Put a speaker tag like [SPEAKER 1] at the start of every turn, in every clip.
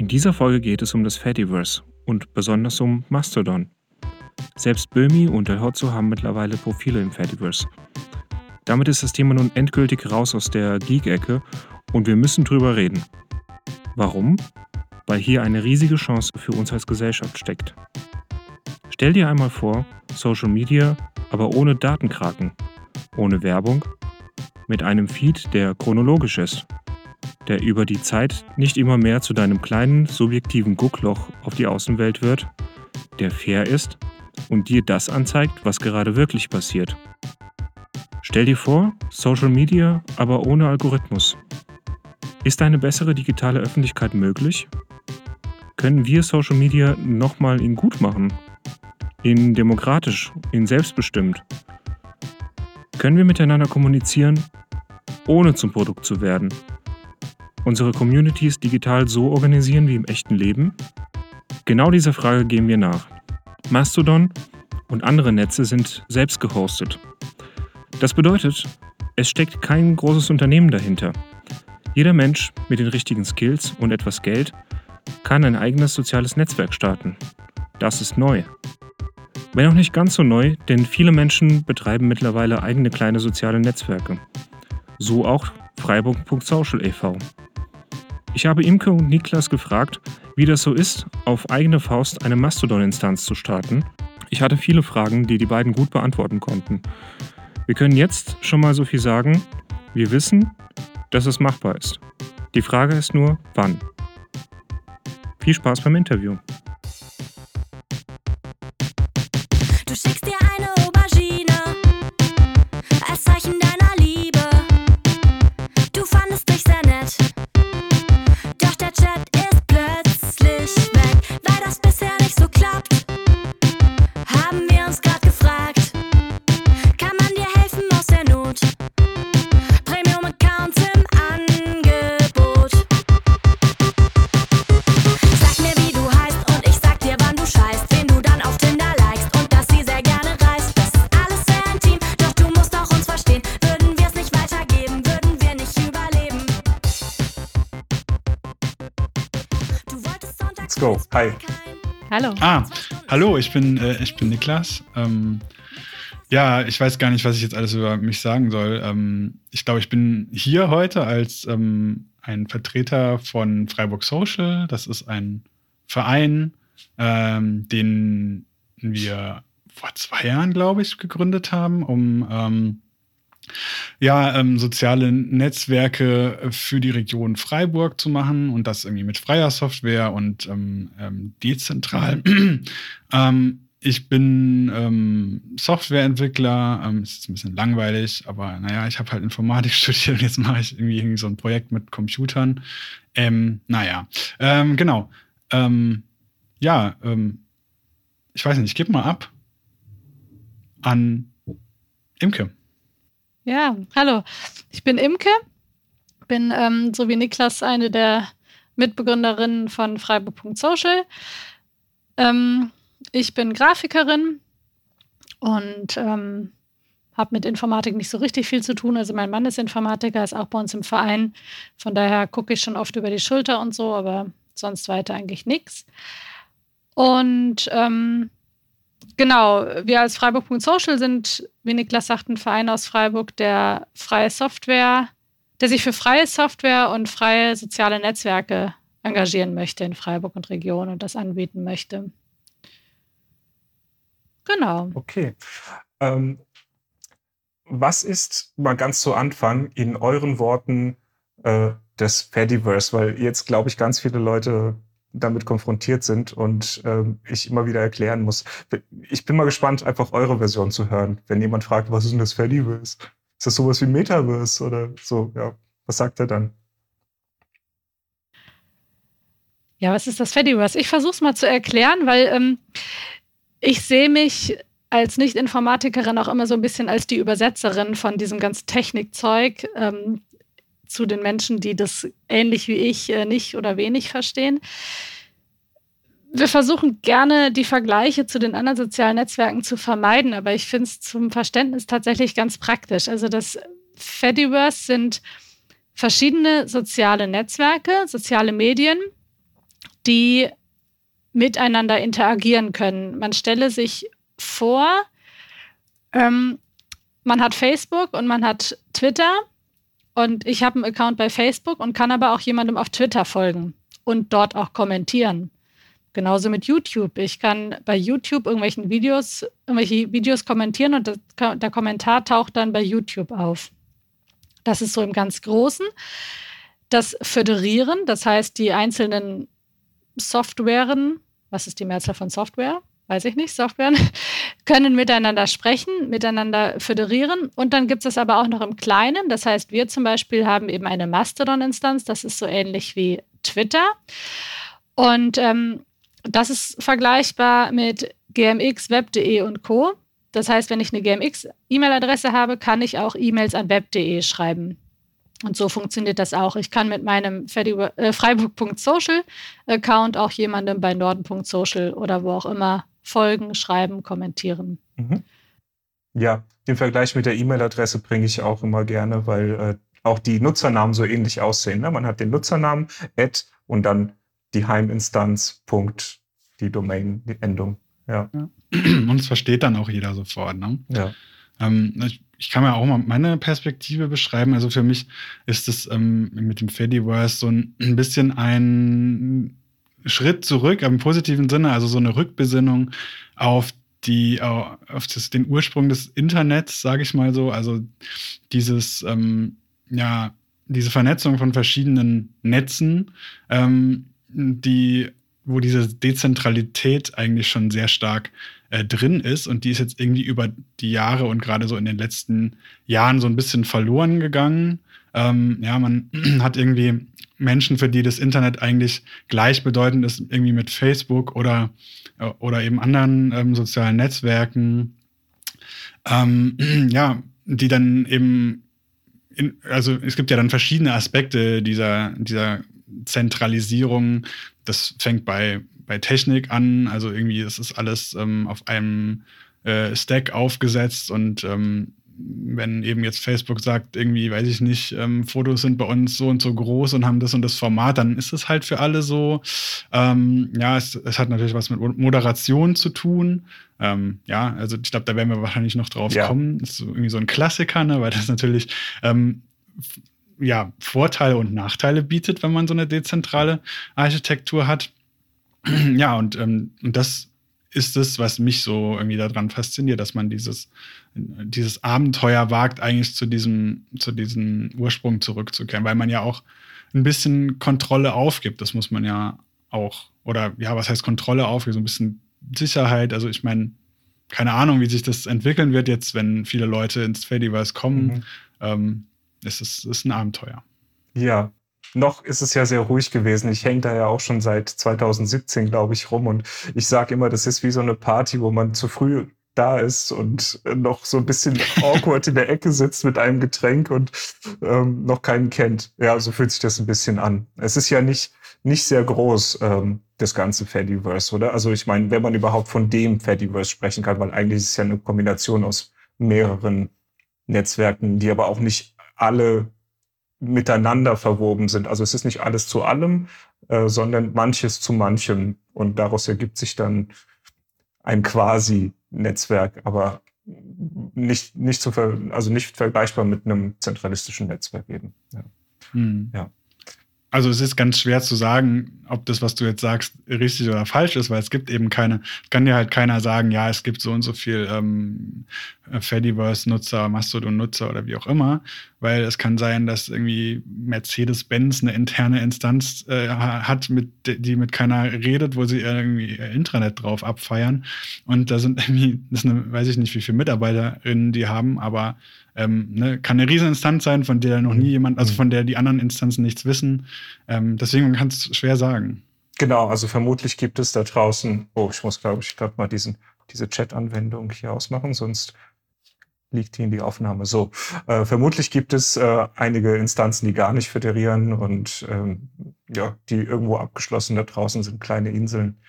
[SPEAKER 1] In dieser Folge geht es um das Fediverse und besonders um Mastodon. Selbst Böhmi und El Hotzo haben mittlerweile Profile im Fediverse. Damit ist das Thema nun endgültig raus aus der Geek-Ecke und wir müssen drüber reden. Warum? Weil hier eine riesige Chance für uns als Gesellschaft steckt. Stell dir einmal vor, Social Media, aber ohne Datenkraken, ohne Werbung, mit einem Feed, der chronologisch ist, der über die Zeit nicht immer mehr zu deinem kleinen subjektiven Guckloch auf die Außenwelt wird, der fair ist und dir das anzeigt, was gerade wirklich passiert. Stell dir vor, Social Media, aber ohne Algorithmus. Ist eine bessere digitale Öffentlichkeit möglich? Können wir Social Media nochmal in gut machen? In demokratisch, in selbstbestimmt? Können wir miteinander kommunizieren, ohne zum Produkt zu werden? Unsere Communities digital so organisieren wie im echten Leben? Genau dieser Frage gehen wir nach. Mastodon und andere Netze sind selbst gehostet. Das bedeutet, es steckt kein großes Unternehmen dahinter. Jeder Mensch mit den richtigen Skills und etwas Geld kann ein eigenes soziales Netzwerk starten. Das ist neu. Wenn auch nicht ganz so neu, denn viele Menschen betreiben mittlerweile eigene kleine soziale Netzwerke. So auch Freiburg.social e.V. Ich habe Imke und Niklas gefragt, wie das so ist, auf eigene Faust eine Mastodon-Instanz zu starten. Ich hatte viele Fragen, die die beiden gut beantworten konnten. Wir können jetzt schon mal so viel sagen, wir wissen, dass es machbar ist. Die Frage ist nur, wann. Viel Spaß beim Interview. Go. Hi.
[SPEAKER 2] Hallo.
[SPEAKER 3] Ah, hallo, ich bin, äh, ich bin Niklas. Ähm, ja, ich weiß gar nicht, was ich jetzt alles über mich sagen soll. Ähm, ich glaube, ich bin hier heute als ähm, ein Vertreter von Freiburg Social. Das ist ein Verein, ähm, den wir vor zwei Jahren, glaube ich, gegründet haben, um ähm, ja, ähm, soziale Netzwerke für die Region Freiburg zu machen und das irgendwie mit freier Software und ähm, ähm, dezentral. ähm, ich bin ähm, Softwareentwickler, ähm, ist jetzt ein bisschen langweilig, aber naja, ich habe halt Informatik studiert und jetzt mache ich irgendwie, irgendwie so ein Projekt mit Computern. Naja, genau. Ja, ich weiß nicht, ich gebe mal ab an Imke.
[SPEAKER 2] Ja, hallo. Ich bin Imke, bin ähm, so wie Niklas eine der Mitbegründerinnen von Freiburg.social. Ähm, ich bin Grafikerin und ähm, habe mit Informatik nicht so richtig viel zu tun. Also mein Mann ist Informatiker, ist auch bei uns im Verein. Von daher gucke ich schon oft über die Schulter und so, aber sonst weiter eigentlich nichts. Und ähm, Genau, wir als Freiburg.social sind, wie Niklas sagt, ein Verein aus Freiburg, der freie Software, der sich für freie Software und freie soziale Netzwerke engagieren möchte in Freiburg und Region und das anbieten möchte. Genau.
[SPEAKER 1] Okay. Ähm, was ist mal ganz zu Anfang in euren Worten äh, das Fediverse? Weil jetzt, glaube ich, ganz viele Leute damit konfrontiert sind und ähm, ich immer wieder erklären muss. Ich bin mal gespannt, einfach eure Version zu hören, wenn jemand fragt, was ist denn das Fediverse? Ist das sowas wie Metaverse oder so? Ja, was sagt er dann?
[SPEAKER 2] Ja, was ist das Fediverse? Ich versuche es mal zu erklären, weil ähm, ich sehe mich als Nicht-Informatikerin auch immer so ein bisschen als die Übersetzerin von diesem ganzen Technikzeug ähm, zu den Menschen, die das ähnlich wie ich äh, nicht oder wenig verstehen. Wir versuchen gerne die Vergleiche zu den anderen sozialen Netzwerken zu vermeiden, aber ich finde es zum Verständnis tatsächlich ganz praktisch. Also das Fediverse sind verschiedene soziale Netzwerke, soziale Medien die miteinander interagieren können. Man stelle sich vor, ähm, man hat Facebook und man hat Twitter und ich habe einen Account bei Facebook und kann aber auch jemandem auf Twitter folgen und dort auch kommentieren. Genauso mit YouTube. Ich kann bei YouTube irgendwelchen Videos, irgendwelche Videos kommentieren und das, der Kommentar taucht dann bei YouTube auf. Das ist so im ganz Großen. Das Föderieren, das heißt, die einzelnen Softwaren, was ist die Mehrzahl von Software? Weiß ich nicht, Softwaren, können miteinander sprechen, miteinander föderieren. Und dann gibt es das aber auch noch im Kleinen. Das heißt, wir zum Beispiel haben eben eine Mastodon-Instanz, das ist so ähnlich wie Twitter. Und ähm, das ist vergleichbar mit GMX, Web.de und Co. Das heißt, wenn ich eine GMX-E-Mail-Adresse habe, kann ich auch E-Mails an web.de schreiben. Und so funktioniert das auch. Ich kann mit meinem äh, Freiburg.social-Account auch jemandem bei Norden.social oder wo auch immer folgen, schreiben, kommentieren.
[SPEAKER 1] Mhm. Ja, den Vergleich mit der E-Mail-Adresse bringe ich auch immer gerne, weil äh, auch die Nutzernamen so ähnlich aussehen. Ne? Man hat den Nutzernamen, Ad und dann die Heiminstanz, Punkt, die Domain, die Endung. Ja. ja.
[SPEAKER 3] Und es versteht dann auch jeder sofort. Ne?
[SPEAKER 1] Ja.
[SPEAKER 3] Ähm, ich, ich, kann mir auch mal meine Perspektive beschreiben. Also für mich ist es ähm, mit dem Fediverse so ein, ein bisschen ein Schritt zurück, im positiven Sinne, also so eine Rückbesinnung auf die auf das, den Ursprung des Internets, sage ich mal so, also dieses ähm, ja diese Vernetzung von verschiedenen Netzen, ähm, die wo diese Dezentralität eigentlich schon sehr stark äh, drin ist und die ist jetzt irgendwie über die Jahre und gerade so in den letzten Jahren so ein bisschen verloren gegangen. Ähm, ja, man hat irgendwie Menschen, für die das Internet eigentlich gleichbedeutend ist, irgendwie mit Facebook oder, äh, oder eben anderen ähm, sozialen Netzwerken, ähm, ja, die dann eben, in, also es gibt ja dann verschiedene Aspekte dieser, dieser Zentralisierung. Das fängt bei, bei Technik an, also irgendwie ist es alles ähm, auf einem äh, Stack aufgesetzt und ähm, wenn eben jetzt Facebook sagt, irgendwie, weiß ich nicht, ähm, Fotos sind bei uns so und so groß und haben das und das Format, dann ist es halt für alle so. Ähm, ja, es, es, hat natürlich was mit Moderation zu tun. Ähm, ja, also ich glaube, da werden wir wahrscheinlich noch drauf ja. kommen. Das ist so irgendwie so ein Klassiker, ne, weil das natürlich ähm, ja, Vorteile und Nachteile bietet, wenn man so eine dezentrale Architektur hat. ja, und, ähm, und das ist es, was mich so irgendwie daran fasziniert, dass man dieses, dieses Abenteuer wagt, eigentlich zu diesem, zu diesem Ursprung zurückzukehren, weil man ja auch ein bisschen Kontrolle aufgibt. Das muss man ja auch, oder ja, was heißt Kontrolle aufgibt? So ein bisschen Sicherheit. Also ich meine, keine Ahnung, wie sich das entwickeln wird jetzt, wenn viele Leute ins Fediverse kommen. Mhm. Ähm, es ist, ist ein Abenteuer.
[SPEAKER 1] Ja, noch ist es ja sehr ruhig gewesen. Ich hänge da ja auch schon seit 2017, glaube ich, rum. Und ich sage immer, das ist wie so eine Party, wo man zu früh da ist und noch so ein bisschen awkward in der Ecke sitzt mit einem Getränk und ähm, noch keinen kennt. Ja, so fühlt sich das ein bisschen an. Es ist ja nicht, nicht sehr groß, ähm, das ganze Fediverse, oder? Also ich meine, wenn man überhaupt von dem Fediverse sprechen kann, weil eigentlich ist es ja eine Kombination aus mehreren Netzwerken, die aber auch nicht alle miteinander verwoben sind. Also es ist nicht alles zu allem, äh, sondern manches zu manchem. Und daraus ergibt sich dann ein Quasi-Netzwerk, aber nicht, nicht zu ver also nicht vergleichbar mit einem zentralistischen Netzwerk eben. Ja.
[SPEAKER 3] Hm. ja. Also es ist ganz schwer zu sagen, ob das, was du jetzt sagst, richtig oder falsch ist, weil es gibt eben keine, kann dir halt keiner sagen, ja, es gibt so und so viel ähm, Fediverse-Nutzer, Mastodon-Nutzer oder wie auch immer, weil es kann sein, dass irgendwie Mercedes-Benz eine interne Instanz äh, hat, mit, die mit keiner redet, wo sie irgendwie Intranet drauf abfeiern. Und da sind irgendwie, das eine, weiß ich nicht, wie viele Mitarbeiterinnen die haben, aber ähm, ne, kann eine Rieseninstanz sein, von der noch nie mhm. jemand, also von der die anderen Instanzen nichts wissen. Ähm, deswegen kann es schwer sagen.
[SPEAKER 1] Genau, also vermutlich gibt es da draußen, oh, ich muss, glaube ich, gerade mal diesen, diese Chat-Anwendung hier ausmachen, sonst liegt hier in die Aufnahme. So, äh, vermutlich gibt es äh, einige Instanzen, die gar nicht föderieren und ähm, ja, die irgendwo abgeschlossen da draußen sind, kleine Inseln.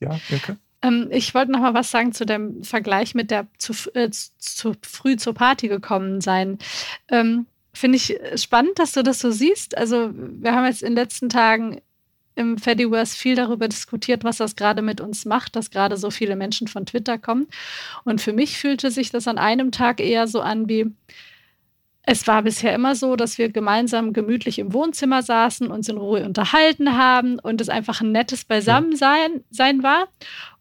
[SPEAKER 1] Ja, Dirke?
[SPEAKER 2] Ähm, ich wollte noch mal was sagen zu dem Vergleich mit der zu, äh, zu früh zur Party gekommen sein. Ähm, Finde ich spannend, dass du das so siehst. Also wir haben jetzt in den letzten Tagen im Fediverse viel darüber diskutiert, was das gerade mit uns macht, dass gerade so viele Menschen von Twitter kommen. Und für mich fühlte sich das an einem Tag eher so an wie, es war bisher immer so, dass wir gemeinsam gemütlich im Wohnzimmer saßen, uns in Ruhe unterhalten haben und es einfach ein nettes Beisammensein sein war.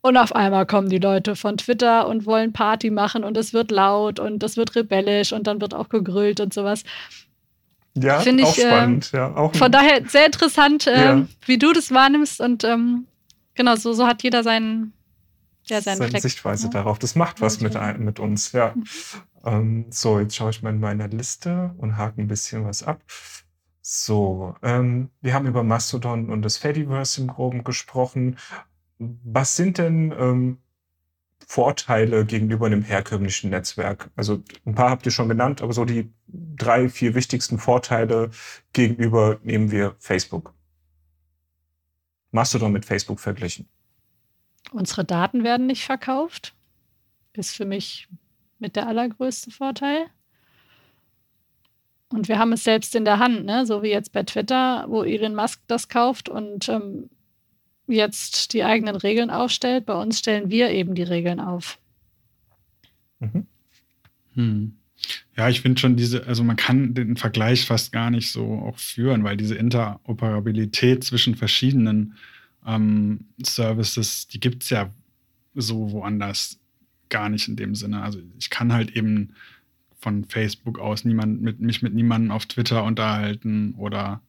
[SPEAKER 2] Und auf einmal kommen die Leute von Twitter und wollen Party machen und es wird laut und es wird rebellisch und dann wird auch gegrüllt und sowas.
[SPEAKER 1] Ja,
[SPEAKER 2] Finde
[SPEAKER 1] auch
[SPEAKER 2] ich, äh,
[SPEAKER 1] spannend. ja, auch
[SPEAKER 2] Von daher sehr interessant, äh,
[SPEAKER 1] Ja.
[SPEAKER 2] wie du das wahrnimmst und ähm, genau, so, so hat jeder seinen, ja, seinen
[SPEAKER 1] seine
[SPEAKER 2] Fleck.
[SPEAKER 1] Sichtweise
[SPEAKER 2] Ja.
[SPEAKER 1] darauf. Das macht was mit, ein- mit uns, ja. Ähm, so, jetzt schaue ich mal in meiner Liste und hake ein bisschen was ab. So, ähm, wir haben über Mastodon und das Fediverse im Groben gesprochen. Was sind denn ähm, Vorteile gegenüber einem herkömmlichen Netzwerk? Also ein paar habt ihr schon genannt, aber so die drei, vier wichtigsten Vorteile gegenüber nehmen wir Facebook. Mastodon mit Facebook verglichen.
[SPEAKER 2] Unsere Daten werden nicht verkauft. Ist für mich mit der allergrößte Vorteil. Und wir haben es selbst in der Hand, ne? so wie jetzt bei Twitter, wo Elon Musk das kauft und ähm, jetzt die eigenen Regeln aufstellt. Bei uns stellen wir eben die Regeln auf.
[SPEAKER 1] Mhm.
[SPEAKER 3] Hm. Ja, ich finde schon diese, also man kann den Vergleich fast gar nicht so auch führen, weil diese Interoperabilität zwischen verschiedenen ähm, Services, die gibt es ja so woanders gar nicht in dem Sinne. Also ich kann halt eben von Facebook aus niemand mit, mich mit niemandem auf Twitter unterhalten oder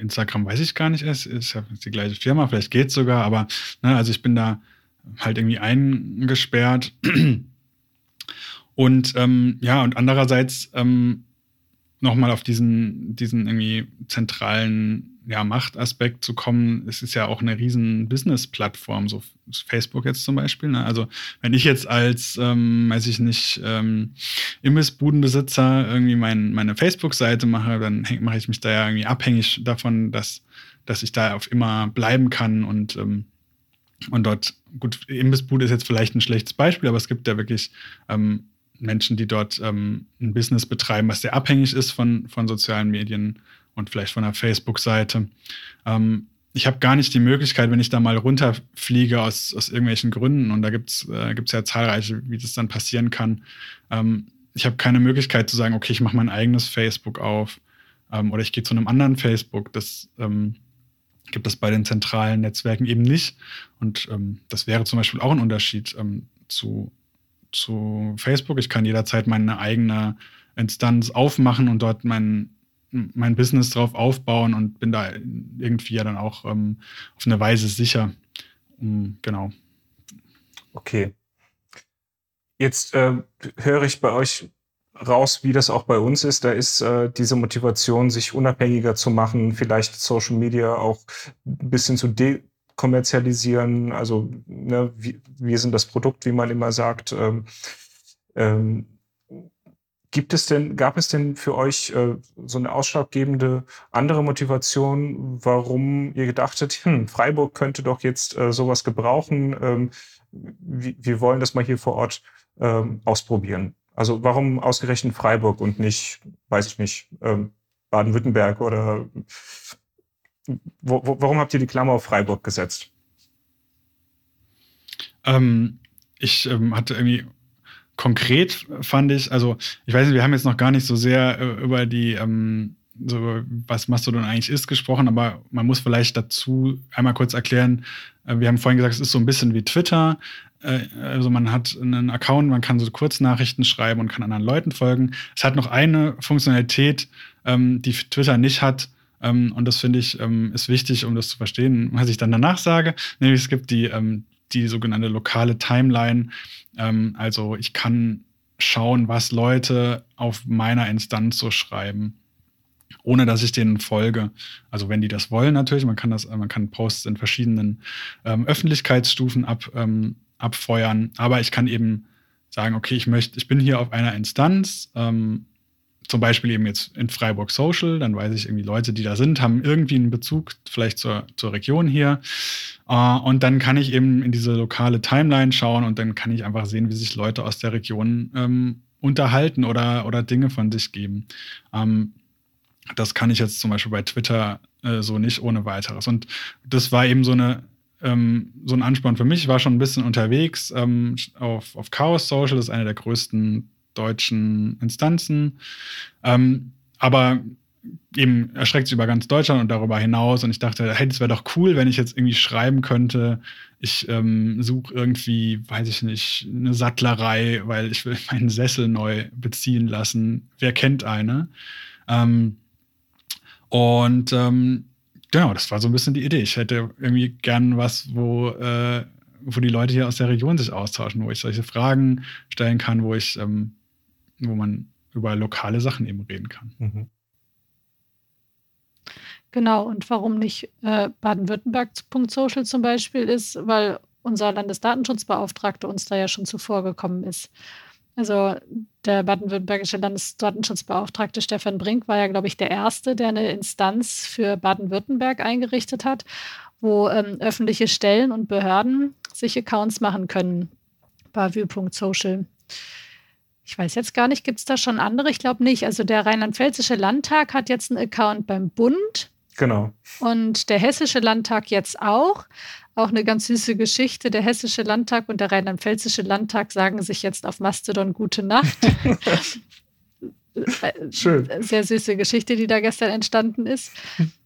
[SPEAKER 3] Instagram weiß ich gar nicht, ist, ist ja die gleiche Firma, vielleicht geht es sogar, aber ne, also ich bin da halt irgendwie eingesperrt. Und ähm, ja, und andererseits ähm, nochmal auf diesen, diesen irgendwie zentralen ja, Machtaspekt zu kommen, es ist ja auch eine riesen Business-Plattform, so Facebook jetzt zum Beispiel. Ne? Also wenn ich jetzt als, ähm, weiß ich nicht, ähm, Imbissbudenbesitzer irgendwie mein, meine Facebook-Seite mache, dann mache ich mich da ja irgendwie abhängig davon, dass, dass ich da auf immer bleiben kann und ähm, und dort, gut, Imbissbude ist jetzt vielleicht ein schlechtes Beispiel, aber es gibt ja wirklich ähm, Menschen, die dort ähm, ein Business betreiben, was sehr abhängig ist von, von sozialen Medien und vielleicht von einer Facebook-Seite. Ähm, ich habe gar nicht die Möglichkeit, wenn ich da mal runterfliege aus, aus irgendwelchen Gründen, und da gibt es äh, ja zahlreiche, wie das dann passieren kann. Ähm, ich habe keine Möglichkeit zu sagen, okay, ich mache mein eigenes Facebook auf ähm, oder ich gehe zu einem anderen Facebook. Das ähm, gibt es bei den zentralen Netzwerken eben nicht. Und ähm, das wäre zum Beispiel auch ein Unterschied ähm, zu, zu Facebook. Ich kann jederzeit meine eigene Instanz aufmachen und dort mein, mein Business drauf aufbauen und bin da irgendwie ja dann auch ähm, auf eine Weise sicher. Um, genau.
[SPEAKER 1] Okay. Jetzt äh, höre ich bei euch raus, wie das auch bei uns ist. Da ist äh, diese Motivation, sich unabhängiger zu machen, vielleicht Social Media auch ein bisschen zu dekommerzialisieren. Also ne, wir, wir sind das Produkt, wie man immer sagt. Ähm, ähm, Gibt es denn, gab es denn für euch äh, so eine ausschlaggebende andere Motivation, warum ihr gedachtet, hm, Freiburg könnte doch jetzt äh, sowas gebrauchen? Ähm, wir, wir wollen das mal hier vor Ort ähm, ausprobieren. Also warum ausgerechnet Freiburg und nicht, weiß ich nicht, ähm, Baden-Württemberg oder wo, wo, warum habt ihr die Klammer auf Freiburg gesetzt?
[SPEAKER 3] Ähm, ich ähm, hatte irgendwie konkret fand ich, also ich weiß nicht, wir haben jetzt noch gar nicht so sehr äh, über die, ähm, so was Mastodon eigentlich ist, gesprochen, aber man muss vielleicht dazu einmal kurz erklären, äh, wir haben vorhin gesagt, es ist so ein bisschen wie Twitter. Äh, also man hat einen Account, man kann so Kurznachrichten schreiben und kann anderen Leuten folgen. Es hat noch eine Funktionalität, ähm, die Twitter nicht hat. Ähm, und das finde ich ähm, ist wichtig, um das zu verstehen, was ich dann danach sage. Nämlich es gibt die, ähm, die sogenannte lokale Timeline. Ähm, also ich kann schauen, was Leute auf meiner Instanz so schreiben, ohne dass ich denen folge. Also wenn die das wollen natürlich, man kann das, man kann Posts in verschiedenen ähm, Öffentlichkeitsstufen ab, ähm, abfeuern, aber ich kann eben sagen, okay, ich möchte, ich bin hier auf einer Instanz, ähm, zum Beispiel eben jetzt in Freiburg Social, dann weiß ich irgendwie, Leute, die da sind, haben irgendwie einen Bezug vielleicht zur, zur Region hier. Äh, und dann kann ich eben in diese lokale Timeline schauen und dann kann ich einfach sehen, wie sich Leute aus der Region ähm, unterhalten oder, oder Dinge von sich geben. Ähm, Das kann ich jetzt zum Beispiel bei Twitter äh, so nicht ohne weiteres. Und das war eben so eine ähm, so ein Ansporn für mich. Ich war schon ein bisschen unterwegs ähm, auf, auf Chaos Social, das ist eine der größten deutschen Instanzen. Ähm, aber eben erstreckt sich über ganz Deutschland und darüber hinaus. Und ich dachte, hey, das wäre doch cool, wenn ich jetzt irgendwie schreiben könnte, ich ähm, suche irgendwie, weiß ich nicht, eine Sattlerei, weil ich will meinen Sessel neu beziehen lassen. Wer kennt eine? Ähm, und ähm, genau, das war so ein bisschen die Idee. Ich hätte irgendwie gern was, wo, äh, wo die Leute hier aus der Region sich austauschen, wo ich solche Fragen stellen kann, wo ich, ähm, wo man über lokale Sachen eben reden kann. Mhm.
[SPEAKER 2] Genau, und warum nicht äh, baden-württemberg.social zum Beispiel ist, weil unser Landesdatenschutzbeauftragte uns da ja schon zuvor gekommen ist. Also der baden-württembergische Landesdatenschutzbeauftragte Stefan Brink war ja, glaube ich, der Erste, der eine Instanz für Baden-Württemberg eingerichtet hat, wo ähm, öffentliche Stellen und Behörden sich Accounts machen können. Bavü.social. Ich weiß jetzt gar nicht, gibt es da schon andere? Ich glaube nicht. Also der Rheinland-Pfälzische Landtag hat jetzt einen Account beim Bund.
[SPEAKER 1] Genau.
[SPEAKER 2] Und der Hessische Landtag jetzt auch. Auch eine ganz süße Geschichte. Der Hessische Landtag und der Rheinland-Pfälzische Landtag sagen sich jetzt auf Mastodon Gute Nacht.
[SPEAKER 1] Schön.
[SPEAKER 2] Sehr süße Geschichte, die da gestern entstanden ist.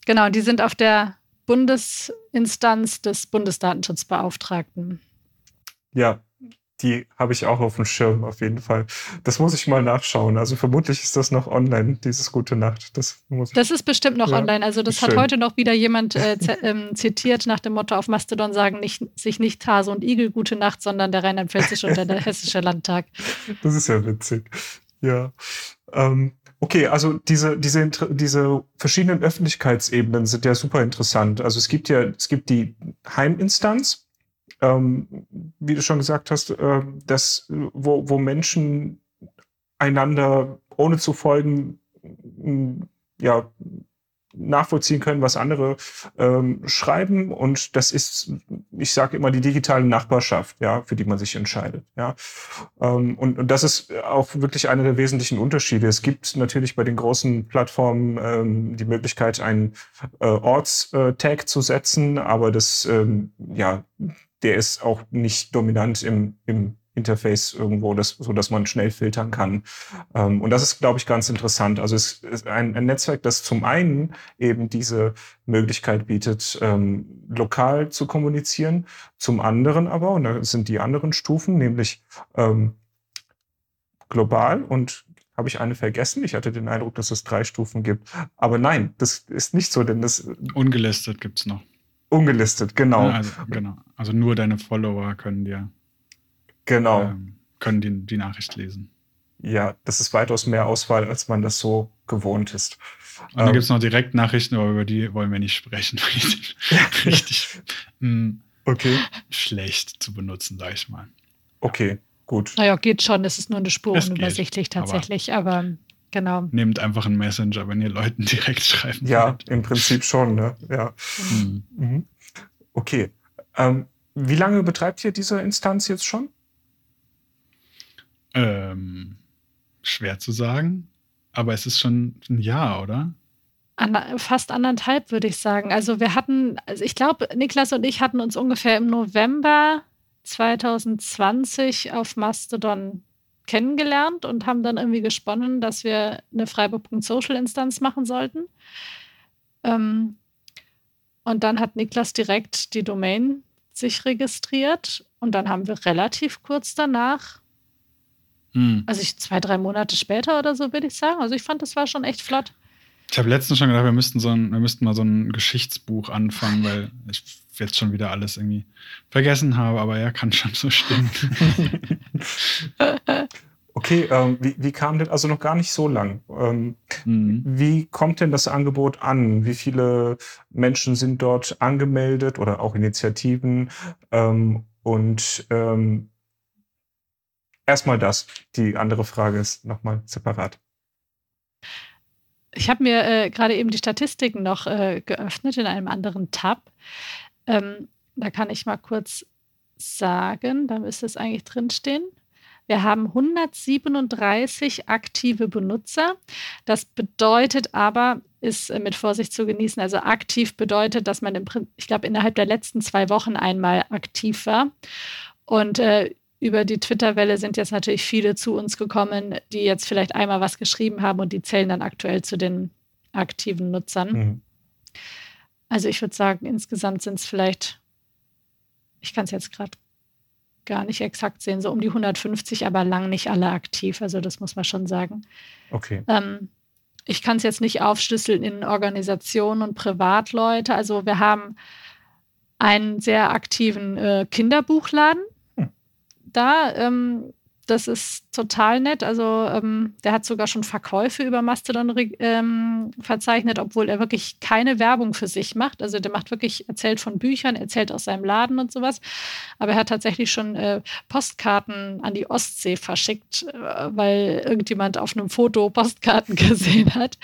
[SPEAKER 2] Genau, die sind auf der Bundesinstanz des Bundesdatenschutzbeauftragten.
[SPEAKER 1] Ja, die habe ich auch auf dem Schirm, auf jeden Fall. Das muss ich mal nachschauen. Also vermutlich ist das noch online, dieses Gute Nacht. Das, muss
[SPEAKER 2] das ist bestimmt noch ja, online. Also das schön. hat heute noch wieder jemand äh, ähm, zitiert nach dem Motto, auf Mastodon sagen nicht, sich nicht Hase und Igel Gute Nacht, sondern der Rheinland-Pfälzische und der Hessische Landtag.
[SPEAKER 1] Das ist ja witzig. Ja. Ähm, okay, also diese, diese, diese verschiedenen Öffentlichkeitsebenen sind ja super interessant. Also es gibt ja, es gibt die Heiminstanz, ähm, wie du schon gesagt hast, äh, dass, wo, wo Menschen einander ohne zu folgen, ja, nachvollziehen können, was andere ähm, schreiben. Und das ist, ich sage immer, die digitale Nachbarschaft, ja, für die man sich entscheidet. Ja. Ähm, und, und das ist auch wirklich einer der wesentlichen Unterschiede. Es gibt natürlich bei den großen Plattformen ähm, die Möglichkeit, einen äh, Ortstag zu setzen, aber das ähm, ja, der ist auch nicht dominant im, im Interface irgendwo, das, so dass man schnell filtern kann. Ähm, und das ist, glaube ich, ganz interessant. Also es ist ein, ein Netzwerk, das zum einen eben diese Möglichkeit bietet, ähm, lokal zu kommunizieren, zum anderen aber, und da sind die anderen Stufen, nämlich ähm, global und habe ich eine vergessen? Ich hatte den Eindruck, dass es drei Stufen gibt. Aber nein, das ist nicht so, denn das.
[SPEAKER 3] Ungelistet gibt es noch.
[SPEAKER 1] Ungelistet, genau.
[SPEAKER 3] Also, genau. Also nur deine Follower können dir
[SPEAKER 1] genau.
[SPEAKER 3] Ähm, können die, die Nachricht lesen.
[SPEAKER 1] Ja, das ist weitaus mehr Auswahl, als man das so gewohnt ist.
[SPEAKER 3] Und dann ähm, gibt es noch Direktnachrichten, aber über die wollen wir nicht sprechen. Richtig mh, mm,
[SPEAKER 1] okay.
[SPEAKER 3] schlecht zu benutzen, sag ich mal.
[SPEAKER 1] Okay, gut.
[SPEAKER 2] Naja, geht schon. Es ist nur eine Spur unübersichtlich tatsächlich, aber, aber Genau.
[SPEAKER 3] Nehmt einfach einen Messenger, wenn ihr Leuten direkt schreiben
[SPEAKER 1] Ja, wollt. im Prinzip schon, ne? Ja. Mhm. Mhm. Okay. Ähm, wie lange betreibt ihr diese Instanz jetzt schon?
[SPEAKER 3] Ähm, schwer zu sagen, aber es ist schon ein Jahr, oder?
[SPEAKER 2] An, fast anderthalb, würde ich sagen. Also wir hatten, also ich glaube, Niklas und ich hatten uns ungefähr im November 2020 auf Mastodon kennengelernt und haben dann irgendwie gesponnen, dass wir eine Freiburg.social-Instanz machen sollten. Ähm, und dann hat Niklas direkt die Domain sich registriert und dann haben wir relativ kurz danach, hm. also ich, zwei, drei Monate später oder so, würde ich sagen. Also ich fand, das war schon echt flott.
[SPEAKER 3] Ich habe letztens schon gedacht, wir müssten, so ein, wir müssten mal so ein Geschichtsbuch anfangen, weil ich jetzt schon wieder alles irgendwie vergessen habe, aber ja, kann schon so stimmen.
[SPEAKER 1] okay, ähm, wie, wie, kam denn, also noch gar nicht so lang, ähm, mhm. wie kommt denn das Angebot an? Wie viele Menschen sind dort angemeldet oder auch Initiativen? Ähm, und ähm, erstmal das, die andere Frage ist nochmal separat.
[SPEAKER 2] Ich habe mir äh, gerade eben die Statistiken noch äh, geöffnet in einem anderen Tab. Ähm, da kann ich mal kurz sagen, da müsste es eigentlich drinstehen. Wir haben 137 aktive Benutzer. Das bedeutet aber, ist äh, mit Vorsicht zu genießen. Also aktiv bedeutet, dass man, im, ich glaube, innerhalb der letzten zwei Wochen einmal aktiv war. Und äh, über die Twitter-Welle sind jetzt natürlich viele zu uns gekommen, die jetzt vielleicht einmal was geschrieben haben und die zählen dann aktuell zu den aktiven Nutzern. Mhm. Also ich würde sagen, insgesamt sind es vielleicht, ich kann es jetzt gerade gar nicht exakt sehen, so um die 150, aber lang nicht alle aktiv. Also das muss man schon sagen.
[SPEAKER 4] Okay.
[SPEAKER 2] Ähm, ich kann es jetzt nicht aufschlüsseln in Organisationen und Privatleute. Also wir haben einen sehr aktiven äh, Kinderbuchladen. Da ähm, das ist total nett. Also ähm, der hat sogar schon Verkäufe über Mastodon ähm, verzeichnet, obwohl er wirklich keine Werbung für sich macht. Also der macht wirklich, erzählt von Büchern, erzählt aus seinem Laden und sowas. Aber er hat tatsächlich schon äh, Postkarten an die Ostsee verschickt, äh, weil irgendjemand auf einem Foto Postkarten gesehen hat.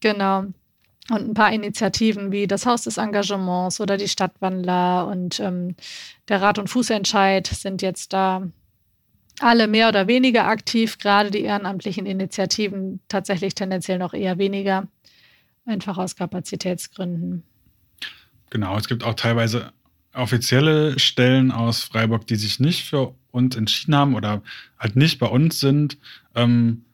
[SPEAKER 2] Genau. Und ein paar Initiativen wie das Haus des Engagements oder die Stadtwandler und ähm, der Rat- und Fußentscheid sind jetzt da alle mehr oder weniger aktiv, gerade die ehrenamtlichen Initiativen tatsächlich tendenziell noch eher weniger, einfach aus Kapazitätsgründen.
[SPEAKER 3] Genau, es gibt auch teilweise offizielle Stellen aus Freiburg, die sich nicht für uns entschieden haben oder halt nicht bei uns sind. Ähm,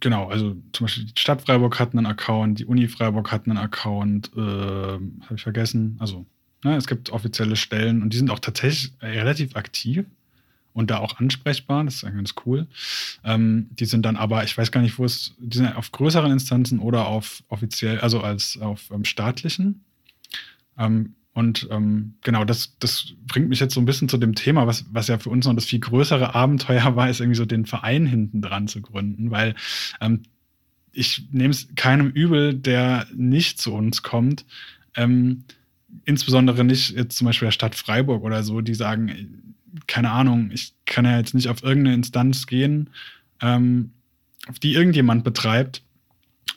[SPEAKER 3] genau, also zum Beispiel die Stadt Freiburg hat einen Account, die Uni Freiburg hat einen Account, äh, habe ich vergessen. Also ne, es gibt offizielle Stellen und die sind auch tatsächlich relativ aktiv und da auch ansprechbar. Das ist ganz cool. Ähm, die sind dann aber, ich weiß gar nicht, wo es, die sind auf größeren Instanzen oder auf offiziell, also als auf ähm, staatlichen. Ähm, und ähm, genau, das, das bringt mich jetzt so ein bisschen zu dem Thema, was, was ja für uns noch das viel größere Abenteuer war, ist irgendwie so den Verein hinten dran zu gründen, weil ähm, ich nehme es keinem übel, der nicht zu uns kommt. Ähm, insbesondere nicht jetzt zum Beispiel der Stadt Freiburg oder so, die sagen, keine Ahnung, ich kann ja jetzt nicht auf irgendeine Instanz gehen, ähm, auf die irgendjemand betreibt,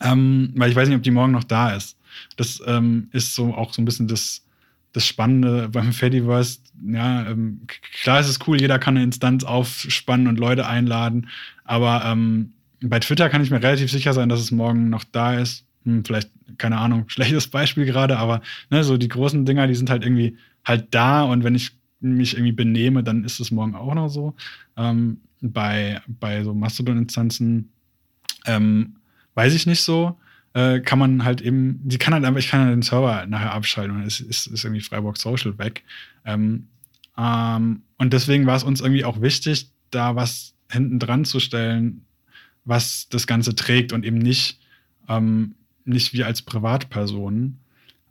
[SPEAKER 3] ähm, weil ich weiß nicht, ob die morgen noch da ist. Das ähm, ist so auch so ein bisschen das, das Spannende beim Fediverse. Ja, ähm, klar ist es cool, jeder kann eine Instanz aufspannen und Leute einladen, aber ähm, bei Twitter kann ich mir relativ sicher sein, dass es morgen noch da ist. Hm, vielleicht, keine Ahnung, schlechtes Beispiel gerade, aber ne, so die großen Dinger, die sind halt irgendwie halt da und wenn ich mich irgendwie benehme, dann ist es morgen auch noch so. Ähm, bei, bei so Mastodon-Instanzen ähm, weiß ich nicht so. Äh, kann man halt eben, die kann halt einfach, ich kann halt den Server nachher abschalten und es ist, ist irgendwie Freiburg Social weg. Ähm, ähm, und deswegen war es uns irgendwie auch wichtig, da was hinten dran zu stellen, was das Ganze trägt und eben nicht, ähm, nicht wir als Privatpersonen.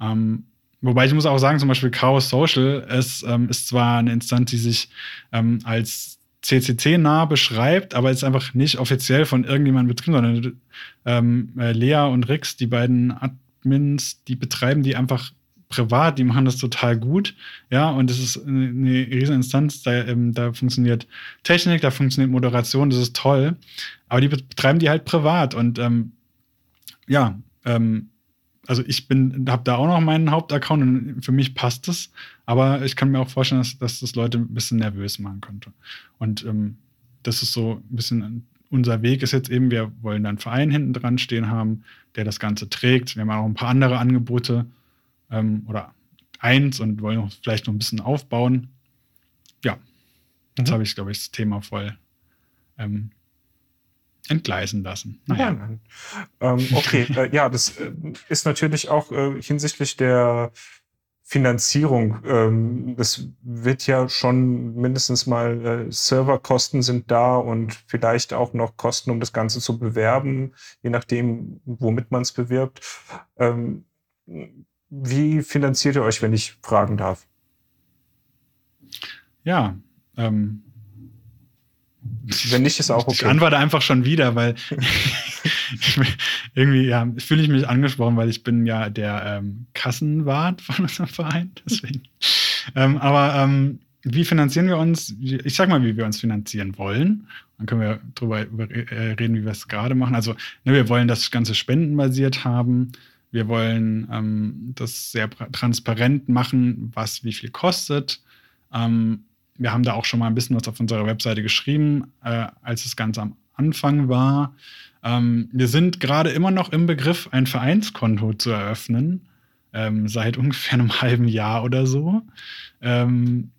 [SPEAKER 3] Ähm, Wobei ich muss auch sagen, zum Beispiel Chaos Social es, ähm, ist zwar eine Instanz, die sich ähm, als CCC-nah beschreibt, aber ist einfach nicht offiziell von irgendjemandem betrieben, sondern ähm, äh, Lea und Rix, die beiden Admins, die betreiben die einfach privat, die machen das total gut, ja, und es ist eine, eine riesen Instanz, da, ähm, da funktioniert Technik, da funktioniert Moderation, das ist toll, aber die betreiben die halt privat und ähm, ja, ähm, also ich bin, habe da auch noch meinen Hauptaccount und für mich passt es. Aber ich kann mir auch vorstellen, dass, dass das Leute ein bisschen nervös machen könnte. Und ähm, das ist so ein bisschen unser Weg ist jetzt eben, wir wollen dann einen Verein hinten dran stehen haben, der das Ganze trägt. Wir haben auch ein paar andere Angebote ähm, oder eins und wollen auch vielleicht noch ein bisschen aufbauen. Ja, jetzt mhm. habe ich, glaube ich, das Thema voll ähm, entgleisen lassen.
[SPEAKER 4] Naja. Ja, ähm, okay, äh, ja, das äh, ist natürlich auch äh, hinsichtlich der Finanzierung. Ähm, das wird ja schon mindestens mal äh, Serverkosten sind da und vielleicht auch noch Kosten, um das Ganze zu bewerben, je nachdem, womit man es bewirbt. Ähm, wie finanziert ihr euch, wenn ich fragen darf?
[SPEAKER 3] Ja, ähm,
[SPEAKER 4] wenn nicht, ist auch okay.
[SPEAKER 3] Ich antworte einfach schon wieder, weil irgendwie ja, fühle ich mich angesprochen, weil ich bin ja der ähm, Kassenwart von unserem Verein. Deswegen. ähm, aber ähm, wie finanzieren wir uns? Ich sag mal, wie wir uns finanzieren wollen. Dann können wir darüber äh, reden, wie wir es gerade machen. Also, ne, wir wollen das Ganze spendenbasiert haben. Wir wollen ähm, das sehr transparent machen, was wie viel kostet. Ähm, wir haben da auch schon mal ein bisschen was auf unserer Webseite geschrieben, äh, als es ganz am Anfang war. Ähm, wir sind gerade immer noch im Begriff, ein Vereinskonto zu eröffnen, ähm, seit ungefähr einem halben Jahr oder so. Ähm,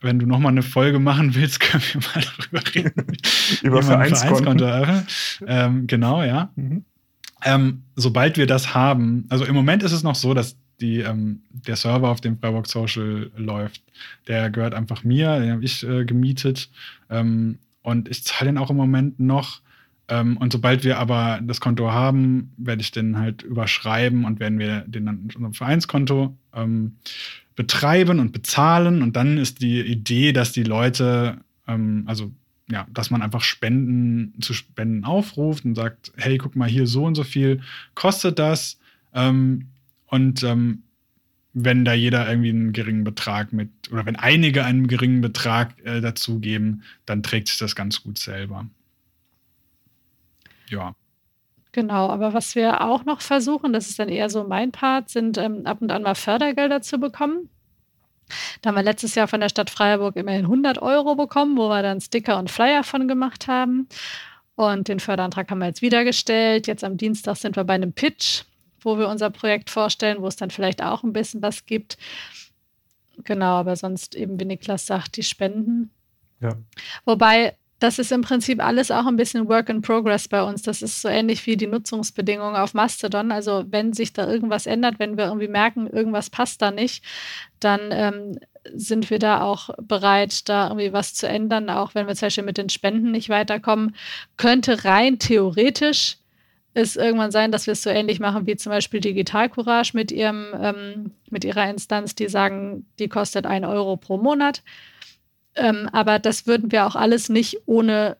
[SPEAKER 3] wenn du noch mal eine Folge machen willst, können wir mal darüber reden.
[SPEAKER 1] Über Vereinskonto.
[SPEAKER 3] eröffnen. Ähm, genau, ja.
[SPEAKER 1] Mhm.
[SPEAKER 3] Ähm, sobald wir das haben, also im Moment ist es noch so, dass die, ähm, der Server, auf dem Freiburg Social läuft, der gehört einfach mir, den habe ich äh, gemietet. Ähm, und ich zahle den auch im Moment noch. Ähm, und sobald wir aber das Konto haben, werde ich den halt überschreiben und werden wir den dann in unserem Vereinskonto ähm, betreiben und bezahlen. Und dann ist die Idee, dass die Leute, ähm, also ja, dass man einfach Spenden zu Spenden aufruft und sagt, hey, guck mal, hier so und so viel kostet das. Ähm, und ähm, wenn da jeder irgendwie einen geringen Betrag mit, oder wenn einige einen geringen Betrag äh, dazugeben, dann trägt sich das ganz gut selber. Ja.
[SPEAKER 2] Genau, aber was wir auch noch versuchen, das ist dann eher so mein Part, sind ähm, ab und an mal Fördergelder zu bekommen. Da haben wir letztes Jahr von der Stadt Freiburg immerhin 100 Euro bekommen, wo wir dann Sticker und Flyer von gemacht haben. Und den Förderantrag haben wir jetzt wieder gestellt. Jetzt am Dienstag sind wir bei einem Pitch, wo wir unser Projekt vorstellen, wo es dann vielleicht auch ein bisschen was gibt. Genau, aber sonst eben, wie Niklas sagt, die Spenden.
[SPEAKER 1] Ja.
[SPEAKER 2] Wobei das ist im Prinzip alles auch ein bisschen Work in Progress bei uns. Das ist so ähnlich wie die Nutzungsbedingungen auf Mastodon. Also wenn sich da irgendwas ändert, wenn wir irgendwie merken, irgendwas passt da nicht, dann ähm, sind wir da auch bereit, da irgendwie was zu ändern, auch wenn wir zum Beispiel mit den Spenden nicht weiterkommen. Könnte rein theoretisch es irgendwann sein, dass wir es so ähnlich machen wie zum Beispiel Digital Courage mit ihrem, ähm, mit ihrer Instanz, die sagen, die kostet ein Euro pro Monat. Ähm, aber das würden wir auch alles nicht ohne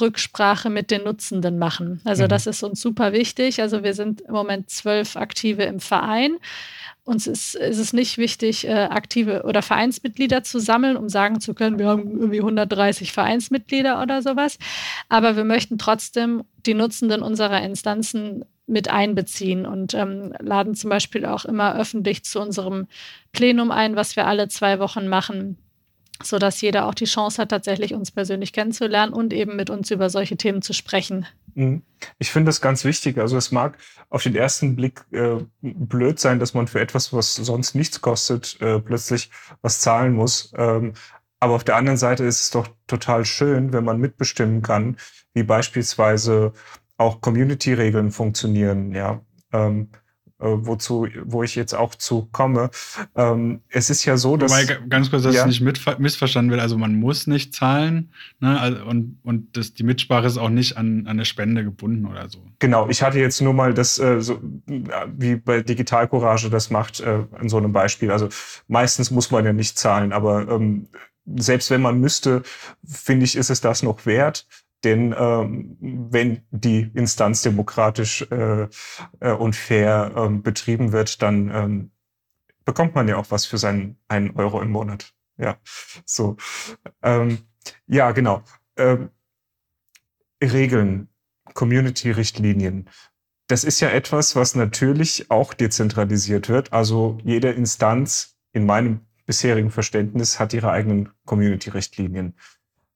[SPEAKER 2] Rücksprache mit den Nutzenden machen. Also mhm. das ist uns super wichtig. Also wir sind im Moment zwölf Aktive im Verein. Uns ist, ist es nicht wichtig, äh, aktive oder Vereinsmitglieder zu sammeln, um sagen zu können, wir haben irgendwie 130 Vereinsmitglieder oder sowas. Aber wir möchten trotzdem die Nutzenden unserer Instanzen mit einbeziehen und ähm, laden zum Beispiel auch immer öffentlich zu unserem Plenum ein, was wir alle zwei Wochen machen sodass jeder auch die Chance hat, tatsächlich uns persönlich kennenzulernen und eben mit uns über solche Themen zu sprechen.
[SPEAKER 1] Mhm. Ich finde das ganz wichtig. Also es mag auf den ersten Blick äh, blöd sein, dass man für etwas, was sonst nichts kostet, äh, plötzlich was zahlen muss. Ähm, aber auf der anderen Seite ist es doch total schön, wenn man mitbestimmen kann, wie beispielsweise auch Community-Regeln funktionieren. Ja, ähm, äh, wozu, wo ich jetzt auch zu komme. Ähm, es ist ja so, dass.
[SPEAKER 3] Wobei, ganz kurz, dass ja. es nicht missverstanden wird. Also, man muss nicht zahlen. Ne? Also, und und das, die Mitsprache ist auch nicht an, an eine Spende gebunden oder so.
[SPEAKER 1] Genau. Ich hatte jetzt nur mal das, äh, so, wie bei Digital Courage das macht, äh, an so einem Beispiel. Also, meistens muss man ja nicht zahlen, aber ähm, selbst wenn man müsste, finde ich, ist es das noch wert. Denn ähm, wenn die Instanz demokratisch äh, äh, und fair ähm, betrieben wird, dann ähm, bekommt man ja auch was für seinen einen Euro im Monat. Ja, so. Ähm, ja, genau. Ähm, Regeln, Community-Richtlinien. Das ist ja etwas, was natürlich auch dezentralisiert wird. Also jede Instanz in meinem bisherigen Verständnis hat ihre eigenen Community-Richtlinien.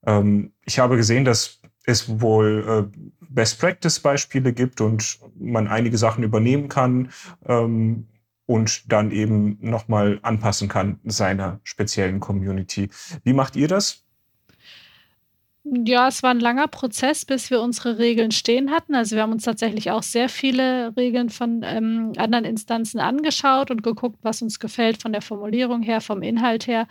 [SPEAKER 1] Ähm, ich habe gesehen, dass es wohl äh, Best Practice Beispiele gibt und man einige Sachen übernehmen kann ähm, und dann eben nochmal anpassen kann seiner speziellen Community. Wie macht ihr das?
[SPEAKER 2] Ja, es war ein langer Prozess, bis wir unsere Regeln stehen hatten. Also wir haben uns tatsächlich auch sehr viele Regeln von ähm, anderen Instanzen angeschaut und geguckt, was uns gefällt von der Formulierung her, vom Inhalt her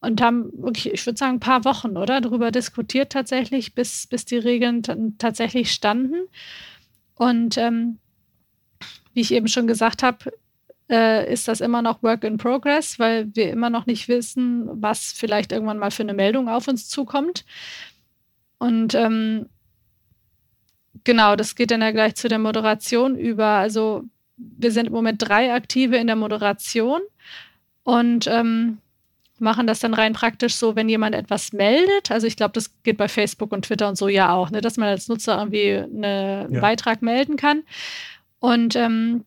[SPEAKER 2] und haben wirklich, ich würde sagen, ein paar Wochen, oder? Darüber diskutiert tatsächlich, bis, bis die Regeln tatsächlich standen. Und ähm, wie ich eben schon gesagt habe, äh, ist das immer noch Work in Progress, weil wir immer noch nicht wissen, was vielleicht irgendwann mal für eine Meldung auf uns zukommt. Und ähm, genau, das geht dann ja gleich zu der Moderation über. Also wir sind im Moment drei Aktive in der Moderation und ähm, machen das dann rein praktisch so, wenn jemand etwas meldet. Also ich glaube, das geht bei Facebook und Twitter und so ja auch, ne, dass man als Nutzer irgendwie einen ja. Beitrag melden kann. Und ähm,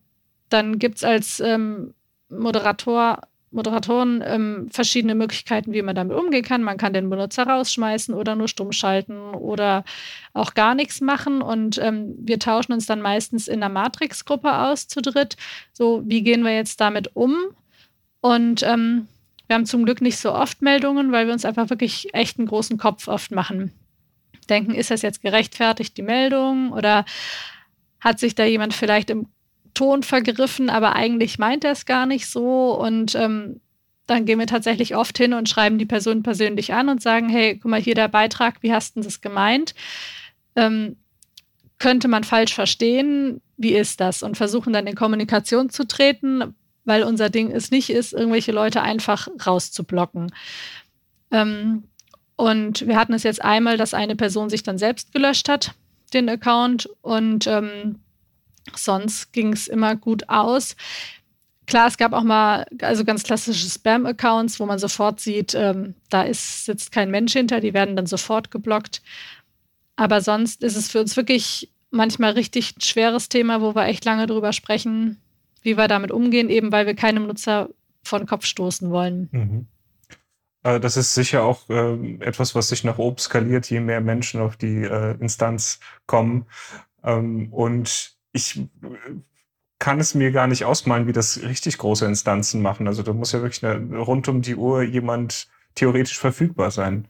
[SPEAKER 2] dann gibt es als ähm, Moderator Moderatoren ähm, verschiedene Möglichkeiten, wie man damit umgehen kann. Man kann den Benutzer rausschmeißen oder nur stumm schalten oder auch gar nichts machen. Und ähm, wir tauschen uns dann meistens in der Matrix-Gruppe aus zu dritt. So, wie gehen wir jetzt damit um? Und ähm, wir haben zum Glück nicht so oft Meldungen, weil wir uns einfach wirklich echt einen großen Kopf oft machen. Denken, ist das jetzt gerechtfertigt, die Meldung? Oder hat sich da jemand vielleicht im Ton vergriffen, aber eigentlich meint er es gar nicht so. Und ähm, dann gehen wir tatsächlich oft hin und schreiben die Person persönlich an und sagen, hey, guck mal, hier der Beitrag, wie hast du das gemeint? Ähm, könnte man falsch verstehen, wie ist das? Und versuchen dann in Kommunikation zu treten, weil unser Ding es nicht ist, irgendwelche Leute einfach rauszublocken. Ähm, und wir hatten es jetzt einmal, dass eine Person sich dann selbst gelöscht hat, den Account, und ähm, Sonst ging es immer gut aus. Klar, es gab auch mal also ganz klassische Spam-Accounts, wo man sofort sieht, ähm, da ist, sitzt kein Mensch hinter, die werden dann sofort geblockt. Aber sonst ist es für uns wirklich manchmal richtig ein schweres Thema, wo wir echt lange drüber sprechen, wie wir damit umgehen, eben weil wir keinem Nutzer vor den Kopf stoßen wollen.
[SPEAKER 1] Mhm. Äh, das ist sicher auch äh, etwas, was sich nach oben skaliert, je mehr Menschen auf die äh, Instanz kommen. Ähm, und ich äh, kann es mir gar nicht ausmalen, wie das richtig große Instanzen machen. Also da muss ja wirklich eine, rund um die Uhr jemand theoretisch verfügbar sein.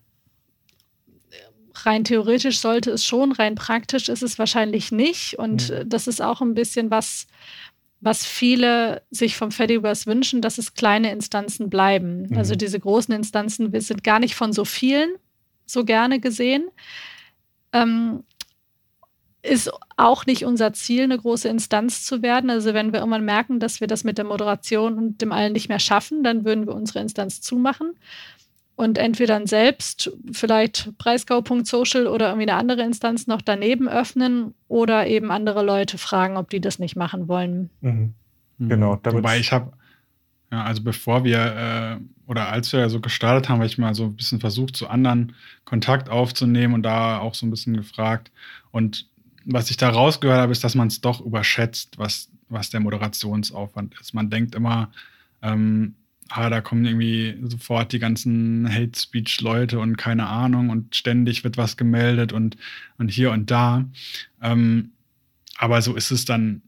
[SPEAKER 2] Rein theoretisch sollte es schon, rein praktisch ist es wahrscheinlich nicht. Und mhm. das ist auch ein bisschen was, was viele sich vom Fediverse wünschen, dass es kleine Instanzen bleiben. Mhm. Also diese großen Instanzen sind gar nicht von so vielen so gerne gesehen. Ähm, ist auch nicht unser Ziel, eine große Instanz zu werden. Also wenn wir irgendwann merken, dass wir das mit der Moderation und dem allen nicht mehr schaffen, dann würden wir unsere Instanz zumachen und entweder dann selbst vielleicht preisgau.social oder irgendwie eine andere Instanz noch daneben öffnen oder eben andere Leute fragen, ob die das nicht machen wollen.
[SPEAKER 3] Mhm. mhm. Genau. Wobei ich habe, ja, also bevor wir äh, oder als wir so gestartet haben, habe ich mal so ein bisschen versucht, zu anderen Kontakt aufzunehmen und da auch so ein bisschen gefragt. Und was ich da rausgehört habe, ist, dass man es doch überschätzt, was, was der Moderationsaufwand ist. Man denkt immer, ähm, ah, da kommen irgendwie sofort die ganzen Hate Speech Leute und keine Ahnung und ständig wird was gemeldet und, und hier und da. Ähm, aber so ist es dann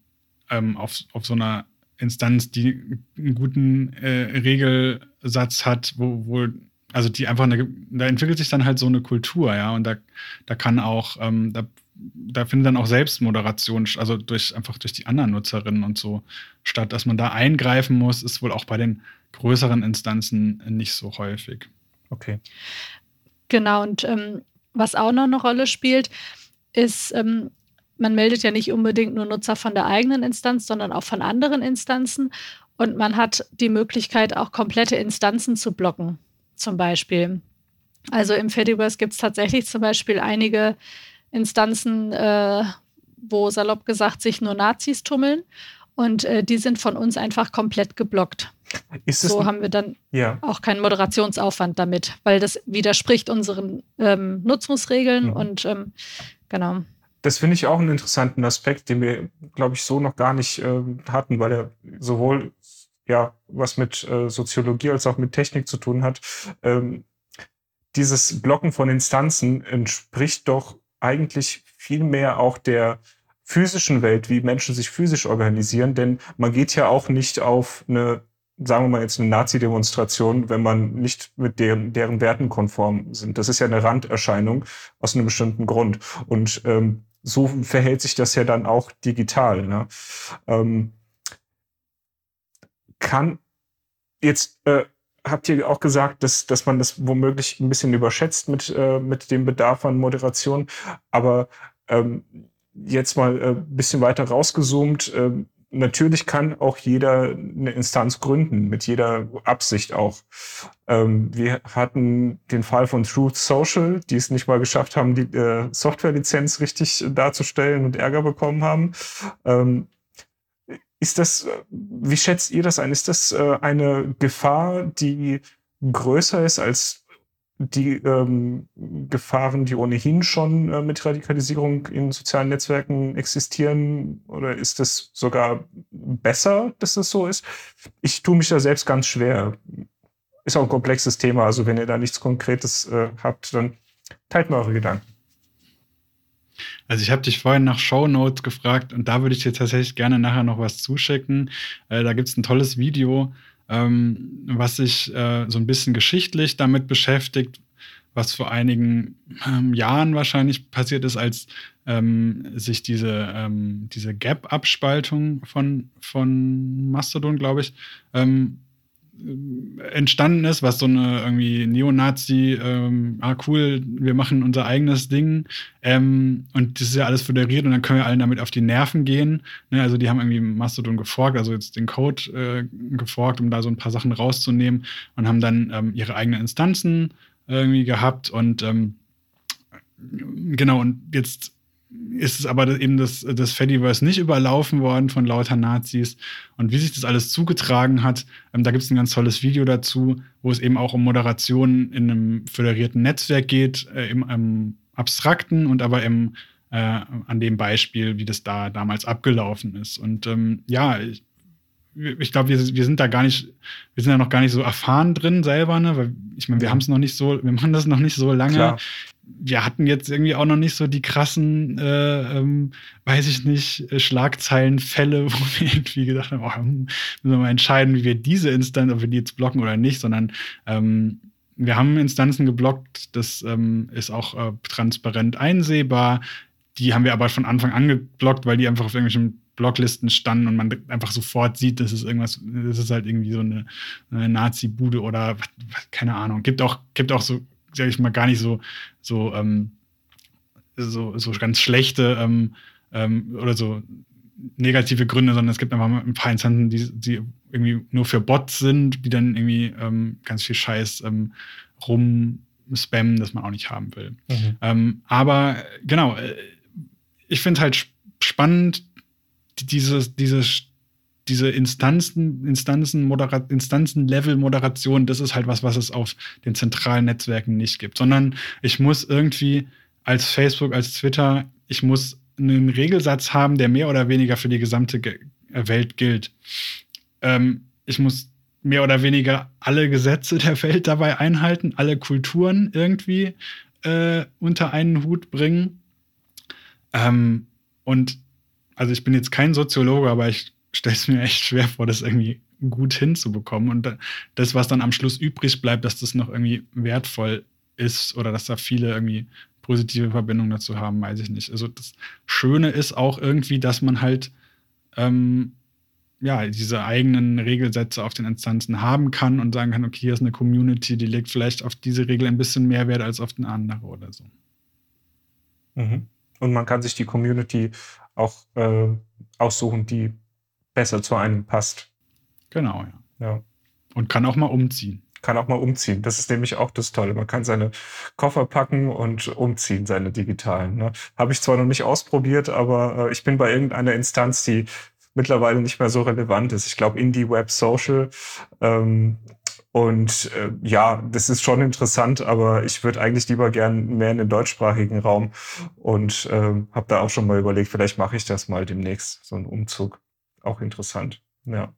[SPEAKER 3] ähm, auf, auf so einer Instanz, die einen guten äh, Regelsatz hat, wo, wo also die einfach eine, da entwickelt sich dann halt so eine Kultur, ja, und da, da kann auch, ähm, da da findet dann auch Selbstmoderation, also durch einfach durch die anderen Nutzerinnen und so statt. Dass man da eingreifen muss, ist wohl auch bei den größeren Instanzen nicht so häufig.
[SPEAKER 1] Okay.
[SPEAKER 2] Genau, und ähm, was auch noch eine Rolle spielt, ist, ähm, man meldet ja nicht unbedingt nur Nutzer von der eigenen Instanz, sondern auch von anderen Instanzen. Und man hat die Möglichkeit, auch komplette Instanzen zu blocken, zum Beispiel. Also im Fediverse gibt es tatsächlich zum Beispiel einige Instanzen, äh, wo salopp gesagt sich nur Nazis tummeln. Und äh, die sind von uns einfach komplett geblockt. So haben wir dann ja. auch keinen Moderationsaufwand damit, weil das widerspricht unseren ähm, Nutzungsregeln mhm. und ähm, genau.
[SPEAKER 1] Das finde ich auch einen interessanten Aspekt, den wir, glaube ich, so noch gar nicht äh, hatten, weil er sowohl ja was mit äh, Soziologie als auch mit Technik zu tun hat. Ähm, dieses Blocken von Instanzen entspricht doch eigentlich viel mehr auch der physischen Welt, wie Menschen sich physisch organisieren, denn man geht ja auch nicht auf eine sagen wir mal jetzt eine Nazi-Demonstration, wenn man nicht mit deren, deren Werten konform sind. Das ist ja eine Randerscheinung aus einem bestimmten Grund. Und ähm, so verhält sich das ja dann auch digital. Ne? Ähm, kann jetzt äh, habt ihr auch gesagt, dass, dass man das womöglich ein bisschen überschätzt mit, äh, mit dem Bedarf an Moderation. Aber ähm, jetzt mal ein äh, bisschen weiter rausgezoomt. Äh, natürlich kann auch jeder eine Instanz gründen, mit jeder Absicht auch. Ähm, wir hatten den Fall von Truth Social, die es nicht mal geschafft haben, die äh, Softwarelizenz richtig darzustellen und Ärger bekommen haben. Ähm, ist das, wie schätzt ihr das ein? Ist das äh, eine Gefahr, die größer ist als die ähm, Gefahren, die ohnehin schon äh, mit Radikalisierung in sozialen Netzwerken existieren? Oder ist es sogar besser, dass das so ist? Ich tue mich da selbst ganz schwer. Ist auch ein komplexes Thema. Also wenn ihr da nichts Konkretes äh, habt, dann teilt mir eure Gedanken.
[SPEAKER 3] Also ich habe dich vorhin nach Show Notes gefragt und da würde ich dir tatsächlich gerne nachher noch was zuschicken. Äh, da gibt es ein tolles Video, ähm, was sich äh, so ein bisschen geschichtlich damit beschäftigt, was vor einigen ähm, Jahren wahrscheinlich passiert ist, als ähm, sich diese, ähm, diese Gap-Abspaltung von, von Mastodon, glaube ich, ähm, entstanden ist, was so eine irgendwie Neonazi, ähm, ah cool, wir machen unser eigenes Ding ähm, und das ist ja alles föderiert und dann können wir allen damit auf die Nerven gehen. Ne? Also die haben irgendwie Mastodon geforkt, also jetzt den Code äh, geforkt, um da so ein paar Sachen rauszunehmen und haben dann ähm, ihre eigenen Instanzen irgendwie gehabt und ähm, genau und jetzt ist es aber eben das, das Fediverse nicht überlaufen worden von lauter Nazis. Und wie sich das alles zugetragen hat, ähm, da gibt es ein ganz tolles Video dazu, wo es eben auch um Moderation in einem föderierten Netzwerk geht, äh, im, im abstrakten und aber im, äh, an dem Beispiel, wie das da damals abgelaufen ist. Und ähm, ja, ich, ich glaube, wir, wir sind da gar nicht, wir sind da noch gar nicht so erfahren drin selber, ne? Weil ich meine, wir haben es noch nicht so, wir machen das noch nicht so lange. Klar wir hatten jetzt irgendwie auch noch nicht so die krassen, äh, ähm, weiß ich nicht, äh, Schlagzeilenfälle, wo wir irgendwie gedacht haben, oh, müssen wir mal entscheiden, wie wir diese Instanz, ob wir die jetzt blocken oder nicht, sondern ähm, wir haben Instanzen geblockt, das ähm, ist auch äh, transparent einsehbar. Die haben wir aber von Anfang an geblockt, weil die einfach auf irgendwelchen Blocklisten standen und man einfach sofort sieht, dass es irgendwas, das ist halt irgendwie so eine, eine Nazi-Bude oder keine Ahnung. Gibt auch, gibt auch so sage ich mal, gar nicht so, so, ähm, so, so ganz schlechte ähm, ähm, oder so negative Gründe, sondern es gibt einfach ein paar Instanzen, die, die irgendwie nur für Bots sind, die dann irgendwie ähm, ganz viel Scheiß ähm, rumspammen, das man auch nicht haben will. Mhm. Ähm, aber genau, äh, ich finde es halt spannend, dieses, dieses diese Instanzen, Instanzen, Modera Instanzen-Level-Moderation, das ist halt was, was es auf den zentralen Netzwerken nicht gibt, sondern ich muss irgendwie als Facebook, als Twitter, ich muss einen Regelsatz haben, der mehr oder weniger für die gesamte Ge äh, Welt gilt. Ähm, ich muss mehr oder weniger alle Gesetze der Welt dabei einhalten, alle Kulturen irgendwie äh, unter einen Hut bringen. Ähm, und also ich bin jetzt kein Soziologe, aber ich stelle es mir echt schwer vor, das irgendwie gut hinzubekommen. Und das, was dann am Schluss übrig bleibt, dass das noch irgendwie wertvoll ist oder dass da viele irgendwie positive Verbindungen dazu haben, weiß ich nicht. Also das Schöne ist auch irgendwie, dass man halt ähm, ja, diese eigenen Regelsätze auf den Instanzen haben kann und sagen kann, okay, hier ist eine Community, die legt vielleicht auf diese Regel ein bisschen mehr Wert als auf eine andere oder so.
[SPEAKER 1] Mhm. Und man kann sich die Community auch äh, aussuchen, die besser zu einem passt.
[SPEAKER 3] Genau, ja. ja. Und kann auch mal umziehen.
[SPEAKER 1] Kann auch mal umziehen. Das ist nämlich auch das Tolle. Man kann seine Koffer packen und umziehen, seine digitalen. Ne? Habe ich zwar noch nicht ausprobiert, aber äh, ich bin bei irgendeiner Instanz, die mittlerweile nicht mehr so relevant ist. Ich glaube, Indie Web Social. Ähm, und äh, ja, das ist schon interessant, aber ich würde eigentlich lieber gern mehr in den deutschsprachigen Raum und äh, habe da auch schon mal überlegt, vielleicht mache ich das mal demnächst, so einen Umzug auch interessant. Ja.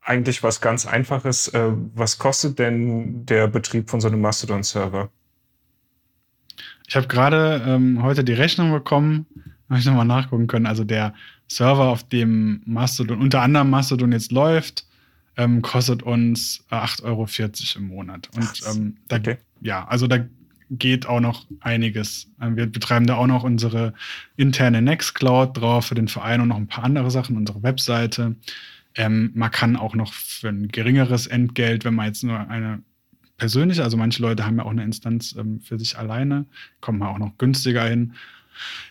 [SPEAKER 1] Eigentlich was ganz Einfaches. Äh, was kostet denn der Betrieb von so einem Mastodon-Server?
[SPEAKER 3] Ich habe gerade ähm, heute die Rechnung bekommen, habe ich nochmal nachgucken können. Also der Server, auf dem Mastodon, unter anderem Mastodon jetzt läuft, ähm, kostet uns 8,40 Euro im Monat. Und ähm, da, okay. ja, also da geht auch noch einiges. Ähm, wir betreiben da auch noch unsere interne Nextcloud drauf für den Verein und noch ein paar andere Sachen, unsere Webseite. Ähm, man kann auch noch für ein geringeres Entgelt, wenn man jetzt nur eine persönliche, also manche Leute haben ja auch eine Instanz ähm, für sich alleine, kommen man auch noch günstiger hin.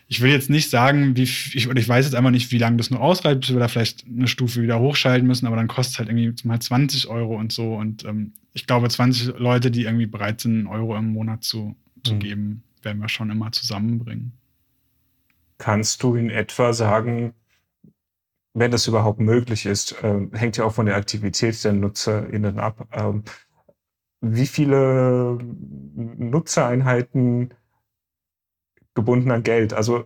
[SPEAKER 3] Ich will jetzt nicht sagen, wie ich, oder ich weiß jetzt einfach nicht, wie lange das nur ausreicht, bis wir da vielleicht eine Stufe wieder hochschalten müssen, aber dann kostet es halt irgendwie mal 20 Euro und so. Und ähm, ich glaube, 20 Leute, die irgendwie bereit sind, einen Euro im Monat zu, zu mhm. geben, werden wir schon immer zusammenbringen.
[SPEAKER 1] Kannst du in etwa sagen, wenn das überhaupt möglich ist, äh, hängt ja auch von der Aktivität der NutzerInnen ab, ähm, wie viele Nutzereinheiten gebunden an Geld. Also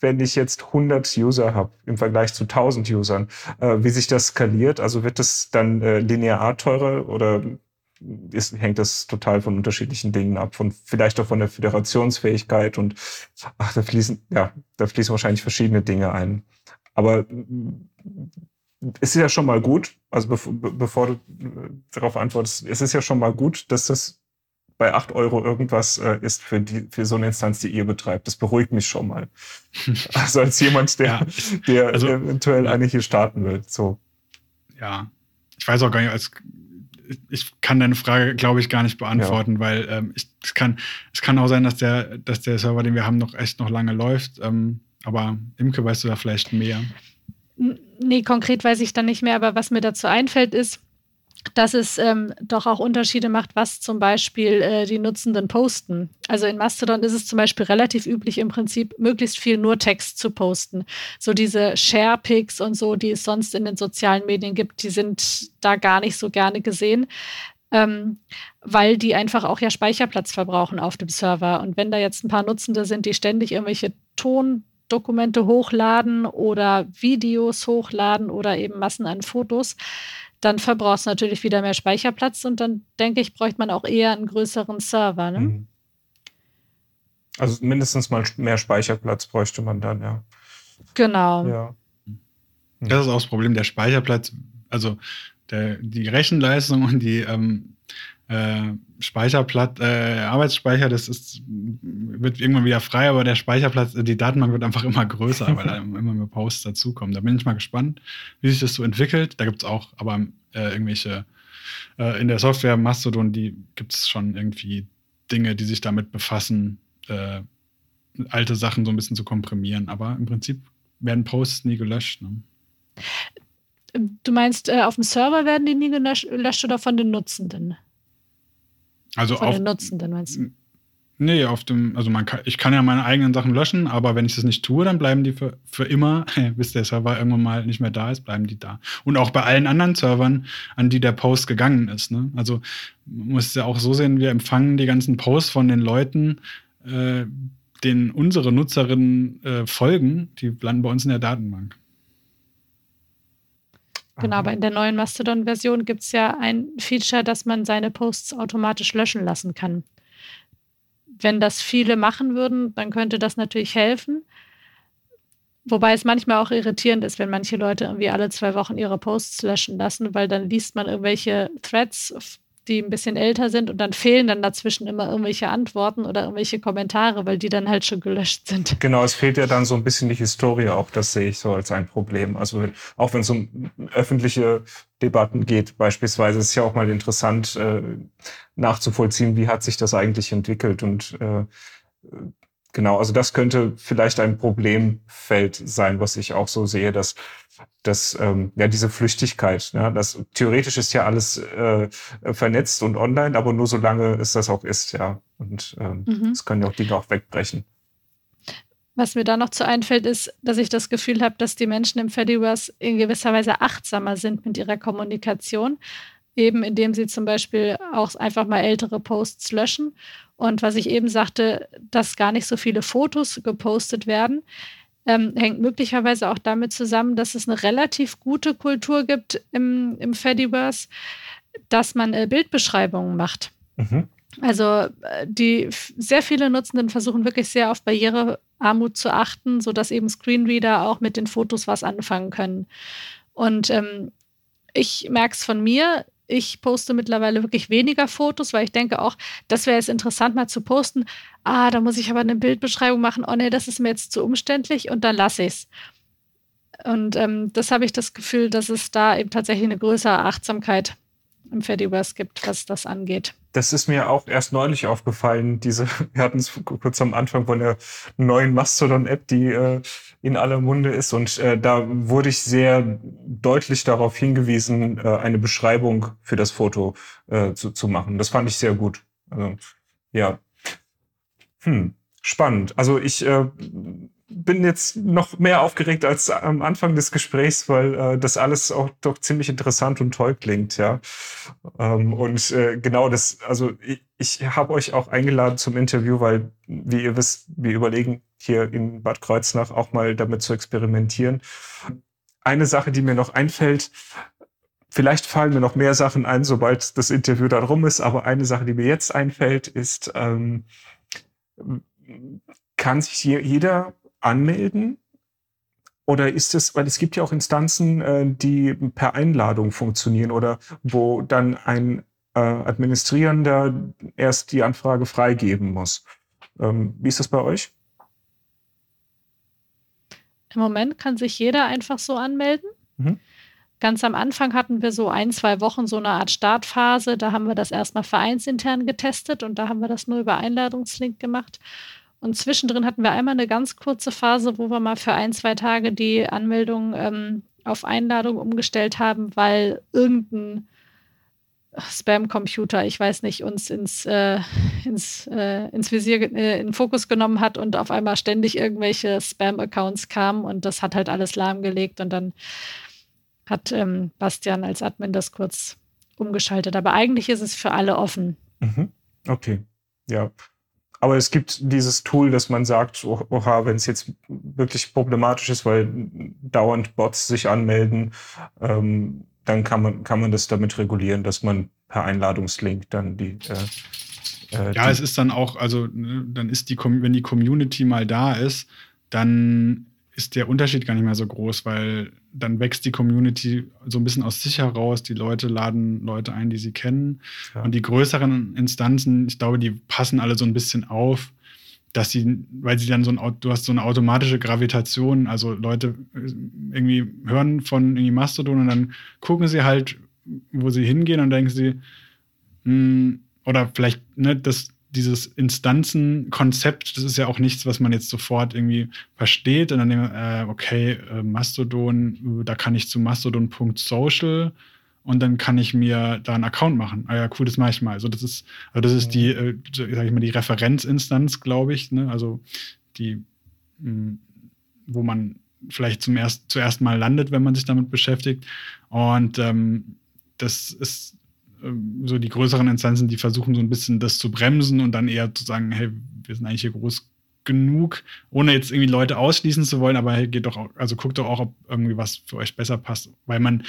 [SPEAKER 1] wenn ich jetzt 100 User habe im Vergleich zu 1000 Usern, äh, wie sich das skaliert, also wird das dann äh, linear teurer oder ist, hängt das total von unterschiedlichen Dingen ab, von vielleicht auch von der Föderationsfähigkeit und ach, da fließen, ja, da fließen wahrscheinlich verschiedene Dinge ein. Aber es ist ja schon mal gut, also bevor, bevor du äh, darauf antwortest, es ist ja schon mal gut, dass das bei 8 Euro irgendwas äh, ist für, die, für so eine Instanz, die ihr betreibt. Das beruhigt mich schon mal. also als jemand, der, ja, der also, eventuell eine hier starten will. So.
[SPEAKER 3] Ja, ich weiß auch gar nicht, als, ich kann deine Frage, glaube ich, gar nicht beantworten, ja. weil ähm, ich, es, kann, es kann auch sein, dass der, dass der Server, den wir haben, noch echt noch lange läuft. Ähm, aber Imke, weißt du da vielleicht mehr?
[SPEAKER 2] Nee, konkret weiß ich da nicht mehr, aber was mir dazu einfällt, ist, dass es ähm, doch auch Unterschiede macht, was zum Beispiel äh, die Nutzenden posten. Also in Mastodon ist es zum Beispiel relativ üblich, im Prinzip möglichst viel nur Text zu posten. So diese Share-Pics und so, die es sonst in den sozialen Medien gibt, die sind da gar nicht so gerne gesehen. Ähm, weil die einfach auch ja Speicherplatz verbrauchen auf dem Server. Und wenn da jetzt ein paar Nutzende sind, die ständig irgendwelche Tondokumente hochladen oder Videos hochladen oder eben Massen an Fotos, dann verbrauchst du natürlich wieder mehr Speicherplatz und dann denke ich, bräuchte man auch eher einen größeren Server. Ne? Mhm.
[SPEAKER 1] Also mindestens mal mehr Speicherplatz bräuchte man dann, ja.
[SPEAKER 2] Genau.
[SPEAKER 1] Ja.
[SPEAKER 3] Das ist auch das Problem, der Speicherplatz, also der, die Rechenleistung und die ähm, äh, Speicherplatz, äh, Arbeitsspeicher, das ist, wird irgendwann wieder frei, aber der Speicherplatz, die Datenbank wird einfach immer größer, weil da immer mehr Posts dazukommen. Da bin ich mal gespannt, wie sich das so entwickelt. Da gibt es auch aber äh, irgendwelche, äh, in der Software Mastodon, die gibt es schon irgendwie Dinge, die sich damit befassen, äh, alte Sachen so ein bisschen zu komprimieren. Aber im Prinzip werden Posts nie gelöscht. Ne?
[SPEAKER 2] Du meinst, äh, auf dem Server werden die nie gelöscht oder von den Nutzenden?
[SPEAKER 3] Also
[SPEAKER 2] Von
[SPEAKER 3] auf,
[SPEAKER 2] den Nutzenden meinst du?
[SPEAKER 3] Nee, auf dem, also man kann, ich kann ja meine eigenen Sachen löschen, aber wenn ich das nicht tue, dann bleiben die für, für immer, bis der Server irgendwann mal nicht mehr da ist, bleiben die da. Und auch bei allen anderen Servern, an die der Post gegangen ist. Ne? Also man muss es ja auch so sehen, wir empfangen die ganzen Posts von den Leuten, äh, denen unsere Nutzerinnen äh, folgen, die landen bei uns in der Datenbank.
[SPEAKER 2] Genau, aber in der neuen Mastodon-Version gibt es ja ein Feature, dass man seine Posts automatisch löschen lassen kann. Wenn das viele machen würden, dann könnte das natürlich helfen. Wobei es manchmal auch irritierend ist, wenn manche Leute irgendwie alle zwei Wochen ihre Posts löschen lassen, weil dann liest man irgendwelche Threads die ein bisschen älter sind und dann fehlen dann dazwischen immer irgendwelche Antworten oder irgendwelche Kommentare, weil die dann halt schon gelöscht sind.
[SPEAKER 1] Genau, es fehlt ja dann so ein bisschen die Historie auch, das sehe ich so als ein Problem. Also auch wenn es um öffentliche Debatten geht, beispielsweise, ist ja auch mal interessant äh, nachzuvollziehen, wie hat sich das eigentlich entwickelt und äh, genau, also das könnte vielleicht ein Problemfeld sein, was ich auch so sehe, dass dass ähm, ja diese Flüchtigkeit, ja, das theoretisch ist ja alles äh, vernetzt und online, aber nur solange es das auch ist, ja. Und ähm, mhm. es können ja auch Dinge auch wegbrechen.
[SPEAKER 2] Was mir da noch zu einfällt, ist, dass ich das Gefühl habe, dass die Menschen im Fediverse in gewisser Weise achtsamer sind mit ihrer Kommunikation, eben indem sie zum Beispiel auch einfach mal ältere Posts löschen. Und was ich eben sagte, dass gar nicht so viele Fotos gepostet werden ähm, hängt möglicherweise auch damit zusammen, dass es eine relativ gute Kultur gibt im, im Fediverse, dass man äh, Bildbeschreibungen macht. Mhm. Also äh, die sehr viele Nutzenden versuchen wirklich sehr auf Barrierearmut zu achten, sodass eben Screenreader auch mit den Fotos was anfangen können. Und ähm, ich merke es von mir, ich poste mittlerweile wirklich weniger Fotos, weil ich denke auch, das wäre jetzt interessant mal zu posten. Ah, da muss ich aber eine Bildbeschreibung machen. Oh nee, das ist mir jetzt zu umständlich und dann lasse ich es. Und ähm, das habe ich das Gefühl, dass es da eben tatsächlich eine größere Achtsamkeit im Fediverse gibt, was das angeht.
[SPEAKER 1] Das ist mir auch erst neulich aufgefallen. Diese, wir hatten es kurz am Anfang von der neuen Mastodon-App, die äh, in aller Munde ist. Und äh, da wurde ich sehr deutlich darauf hingewiesen, äh, eine Beschreibung für das Foto äh, zu, zu machen. Das fand ich sehr gut. Also, ja. Hm, spannend. Also ich äh, bin jetzt noch mehr aufgeregt als am Anfang des Gesprächs, weil äh, das alles auch doch ziemlich interessant und toll klingt, ja. Ähm, und äh, genau das, also ich, ich habe euch auch eingeladen zum Interview, weil, wie ihr wisst, wir überlegen hier in Bad Kreuznach auch mal damit zu experimentieren. Eine Sache, die mir noch einfällt, Vielleicht fallen mir noch mehr Sachen ein, sobald das Interview dann rum ist, aber eine Sache, die mir jetzt einfällt, ist, ähm, kann sich jeder anmelden? Oder ist es, weil es gibt ja auch Instanzen, äh, die per Einladung funktionieren oder wo dann ein äh, Administrierender erst die Anfrage freigeben muss. Ähm, wie ist das bei euch?
[SPEAKER 2] Im Moment kann sich jeder einfach so anmelden. Mhm. Ganz am Anfang hatten wir so ein, zwei Wochen so eine Art Startphase. Da haben wir das erstmal vereinsintern getestet und da haben wir das nur über Einladungslink gemacht. Und zwischendrin hatten wir einmal eine ganz kurze Phase, wo wir mal für ein, zwei Tage die Anmeldung ähm, auf Einladung umgestellt haben, weil irgendein Spam-Computer, ich weiß nicht, uns ins, äh, ins, äh, ins Visier, äh, in Fokus genommen hat und auf einmal ständig irgendwelche Spam-Accounts kamen und das hat halt alles lahmgelegt und dann hat ähm, Bastian als Admin das kurz umgeschaltet. Aber eigentlich ist es für alle offen.
[SPEAKER 1] Mhm. Okay, ja. Aber es gibt dieses Tool, dass man sagt, oh, oha, wenn es jetzt wirklich problematisch ist, weil dauernd Bots sich anmelden, ähm, dann kann man, kann man das damit regulieren, dass man per Einladungslink dann die.
[SPEAKER 3] Äh, äh, ja, es ist dann auch, also ne, dann ist die, wenn die Community mal da ist, dann ist der Unterschied gar nicht mehr so groß, weil dann wächst die Community so ein bisschen aus sich heraus. Die Leute laden Leute ein, die sie kennen. Ja. Und die größeren Instanzen, ich glaube, die passen alle so ein bisschen auf, dass sie, weil sie dann so ein, du hast so eine automatische Gravitation, also Leute äh, irgendwie hören von irgendwie Mastodon und dann gucken sie halt, wo sie hingehen und denken sie, mh, hm, oder vielleicht, ne, das, dieses Instanzenkonzept, das ist ja auch nichts, was man jetzt sofort irgendwie versteht. Und dann denkt man, äh, okay, äh, Mastodon, äh, da kann ich zu mastodon.social und dann kann ich mir da einen Account machen. Ah ja, cool, das mache ich mal. Also das ist, also das ist die, äh, sag ich mal, die Referenzinstanz, glaube ich. Ne? Also die, mh, hm, wo man vielleicht zum erst, zuerst mal landet, wenn man sich damit beschäftigt. Und ähm, das ist so die größeren Instanzen, die versuchen so ein bisschen das zu bremsen und dann eher zu sagen, hey, wir sind eigentlich hier groß genug, ohne jetzt irgendwie Leute ausschließen zu wollen, aber hey, geht doch auch, also guckt doch auch, ob irgendwie was für euch besser passt, weil man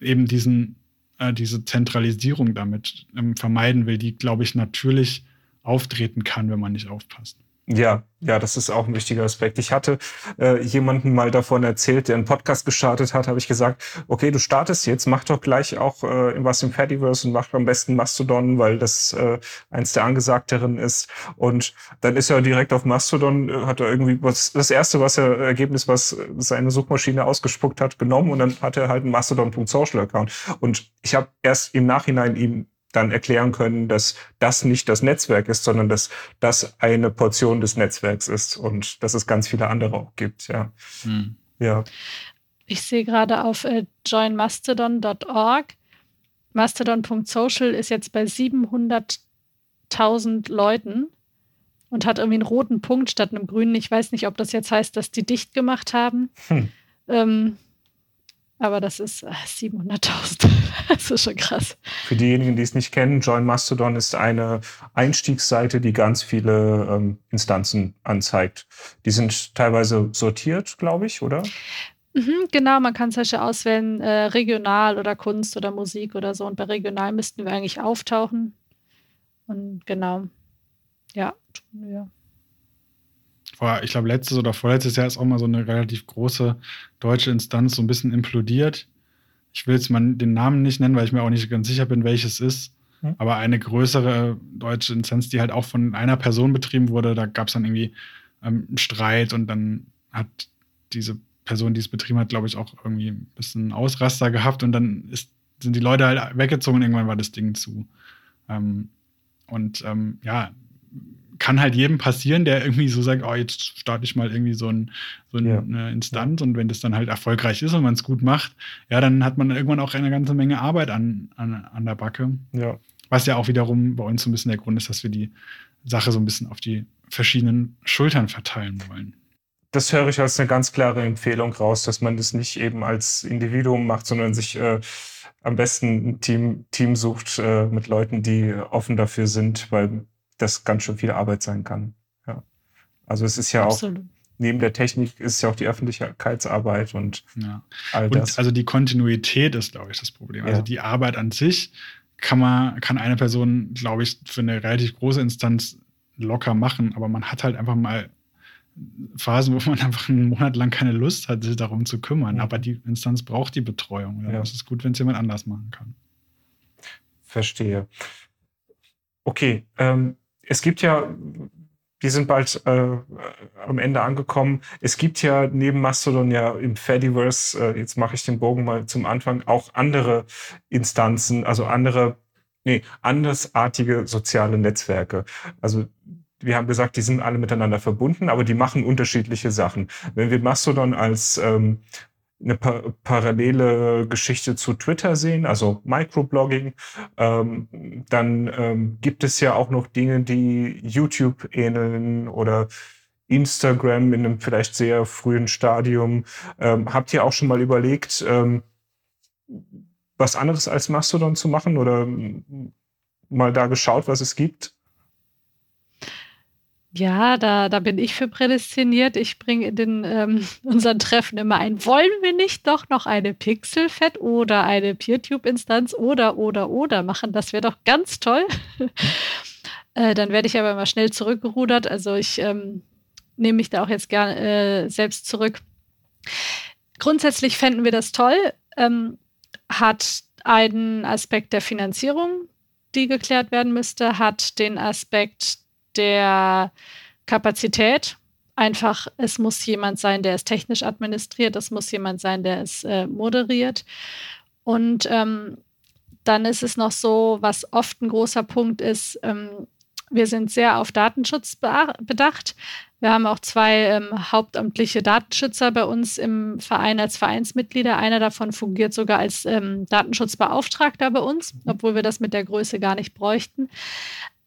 [SPEAKER 3] eben diesen, äh, diese Zentralisierung damit ähm, vermeiden will, die, glaube ich, natürlich auftreten kann, wenn man nicht aufpasst.
[SPEAKER 1] Ja, ja, das ist auch ein wichtiger Aspekt. Ich hatte äh, jemanden mal davon erzählt, der einen Podcast gestartet hat, habe ich gesagt, okay, du startest jetzt, mach doch gleich auch äh, was im Fediverse und mach am besten Mastodon, weil das äh, eins der angesagteren ist. Und dann ist er direkt auf Mastodon, äh, hat er irgendwie was, das erste, was er Ergebnis, was seine Suchmaschine ausgespuckt hat, genommen und dann hat er halt einen Mastodon.social Account. Und ich habe erst im Nachhinein ihm dann erklären können, dass das nicht das Netzwerk ist, sondern dass das eine Portion des Netzwerks ist und dass es ganz viele andere auch gibt. Ja. Hm. ja.
[SPEAKER 2] Ich sehe gerade auf äh, joinmastodon.org. Mastodon.social ist jetzt bei 700.000 Leuten und hat irgendwie einen roten Punkt statt einem grünen. Ich weiß nicht, ob das jetzt heißt, dass die dicht gemacht haben. Hm. Ähm, aber das ist 700.000. Äh, das ist schon krass.
[SPEAKER 1] Für diejenigen, die es nicht kennen, Join Mastodon ist eine Einstiegsseite, die ganz viele ähm, Instanzen anzeigt. Die sind teilweise sortiert, glaube ich, oder?
[SPEAKER 2] Mhm, genau, man kann solche auswählen, äh, regional oder Kunst oder Musik oder so. Und bei regional müssten wir eigentlich auftauchen. Und genau, ja, tun wir
[SPEAKER 3] vor, ich glaube, letztes oder vorletztes Jahr ist auch mal so eine relativ große deutsche Instanz so ein bisschen implodiert. Ich will jetzt mal den Namen nicht nennen, weil ich mir auch nicht ganz sicher bin, welches ist. Hm. Aber eine größere deutsche Instanz, die halt auch von einer Person betrieben wurde, da gab es dann irgendwie ähm, einen Streit und dann hat diese Person, die es betrieben hat, glaube ich, auch irgendwie ein bisschen Ausraster gehabt und dann ist, sind die Leute halt weggezogen und irgendwann war das Ding zu. Ähm, und ähm, ja, kann halt jedem passieren, der irgendwie so sagt, oh, jetzt starte ich mal irgendwie so, ein, so eine ja. Instanz und wenn das dann halt erfolgreich ist und man es gut macht, ja, dann hat man irgendwann auch eine ganze Menge Arbeit an, an, an der Backe. Ja. Was ja auch wiederum bei uns so ein bisschen der Grund ist, dass wir die Sache so ein bisschen auf die verschiedenen Schultern verteilen wollen.
[SPEAKER 1] das höre ich als eine ganz klare Empfehlung raus, dass man das nicht eben als Individuum macht, sondern sich äh, am besten ein Team, Team sucht äh, mit Leuten, die offen dafür sind, weil das ganz schön viel Arbeit sein kann. Ja. Also es ist ja Absolut. auch neben der Technik ist ja auch die Öffentlichkeitsarbeit und
[SPEAKER 3] ja. all das. Und also die Kontinuität ist, glaube ich, das Problem. Also ja. Also die Arbeit an sich kann man, kann eine Person, glaube ich, für eine relativ große Instanz locker machen, aber man hat halt einfach mal Phasen, wo man einfach einen Monat lang keine Lust hat, sich darum zu kümmern. Ja. Aber die Instanz braucht die Betreuung. Ja. Es ist gut, wenn es jemand anders machen kann.
[SPEAKER 1] Verstehe. Okay, ähm, es gibt ja, wir sind bald äh, am Ende angekommen. Es gibt ja neben Mastodon ja im Fediverse, äh, jetzt mache ich den Bogen mal zum Anfang, auch andere Instanzen, also andere, nee, andersartige soziale Netzwerke. Also wir haben gesagt, die sind alle miteinander verbunden, aber die machen unterschiedliche Sachen. Wenn wir Mastodon als ähm, eine pa parallele Geschichte zu Twitter sehen, also Microblogging, ähm, dann ähm, gibt es ja auch noch Dinge, die YouTube ähneln oder Instagram in einem vielleicht sehr frühen Stadium. Ähm, habt ihr auch schon mal überlegt, ähm, was anderes als Mastodon zu machen oder mal da geschaut, was es gibt?
[SPEAKER 2] Ja, da, da bin ich für prädestiniert. Ich bringe in den, ähm, unseren Treffen immer ein, wollen wir nicht doch noch eine Pixelfett oder eine PeerTube-Instanz oder, oder, oder machen? Das wäre doch ganz toll. äh, dann werde ich aber immer schnell zurückgerudert. Also ich ähm, nehme mich da auch jetzt gerne äh, selbst zurück. Grundsätzlich fänden wir das toll. Ähm, hat einen Aspekt der Finanzierung, die geklärt werden müsste, hat den Aspekt der Kapazität. Einfach, es muss jemand sein, der es technisch administriert, es muss jemand sein, der es äh, moderiert. Und ähm, dann ist es noch so, was oft ein großer Punkt ist, ähm, wir sind sehr auf Datenschutz bedacht. Wir haben auch zwei ähm, hauptamtliche Datenschützer bei uns im Verein als Vereinsmitglieder. Einer davon fungiert sogar als ähm, Datenschutzbeauftragter bei uns, obwohl wir das mit der Größe gar nicht bräuchten.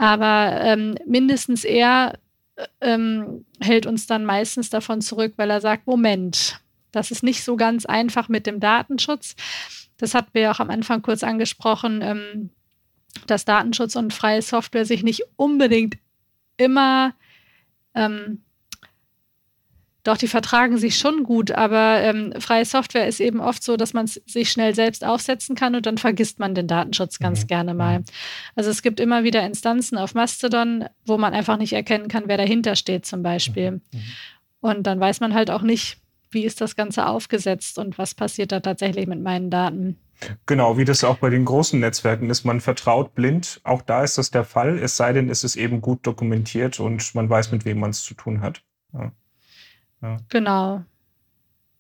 [SPEAKER 2] Aber ähm, mindestens er äh, ähm, hält uns dann meistens davon zurück, weil er sagt, Moment, das ist nicht so ganz einfach mit dem Datenschutz. Das hatten wir auch am Anfang kurz angesprochen, ähm, dass Datenschutz und freie Software sich nicht unbedingt immer ähm, doch, die vertragen sich schon gut, aber ähm, freie Software ist eben oft so, dass man es sich schnell selbst aufsetzen kann und dann vergisst man den Datenschutz ganz mhm. gerne mal. Also es gibt immer wieder Instanzen auf Mastodon, wo man einfach nicht erkennen kann, wer dahinter steht zum Beispiel. Mhm. mhm. Und dann weiß man halt auch nicht, wie ist das Ganze aufgesetzt und was passiert da tatsächlich mit meinen Daten.
[SPEAKER 1] Genau, wie das auch bei den großen Netzwerken ist. Man vertraut blind. Auch da ist das der Fall. Es sei denn, es ist eben gut dokumentiert und man weiß, mit wem man es zu tun hat. Ja.
[SPEAKER 2] Ja. Genau.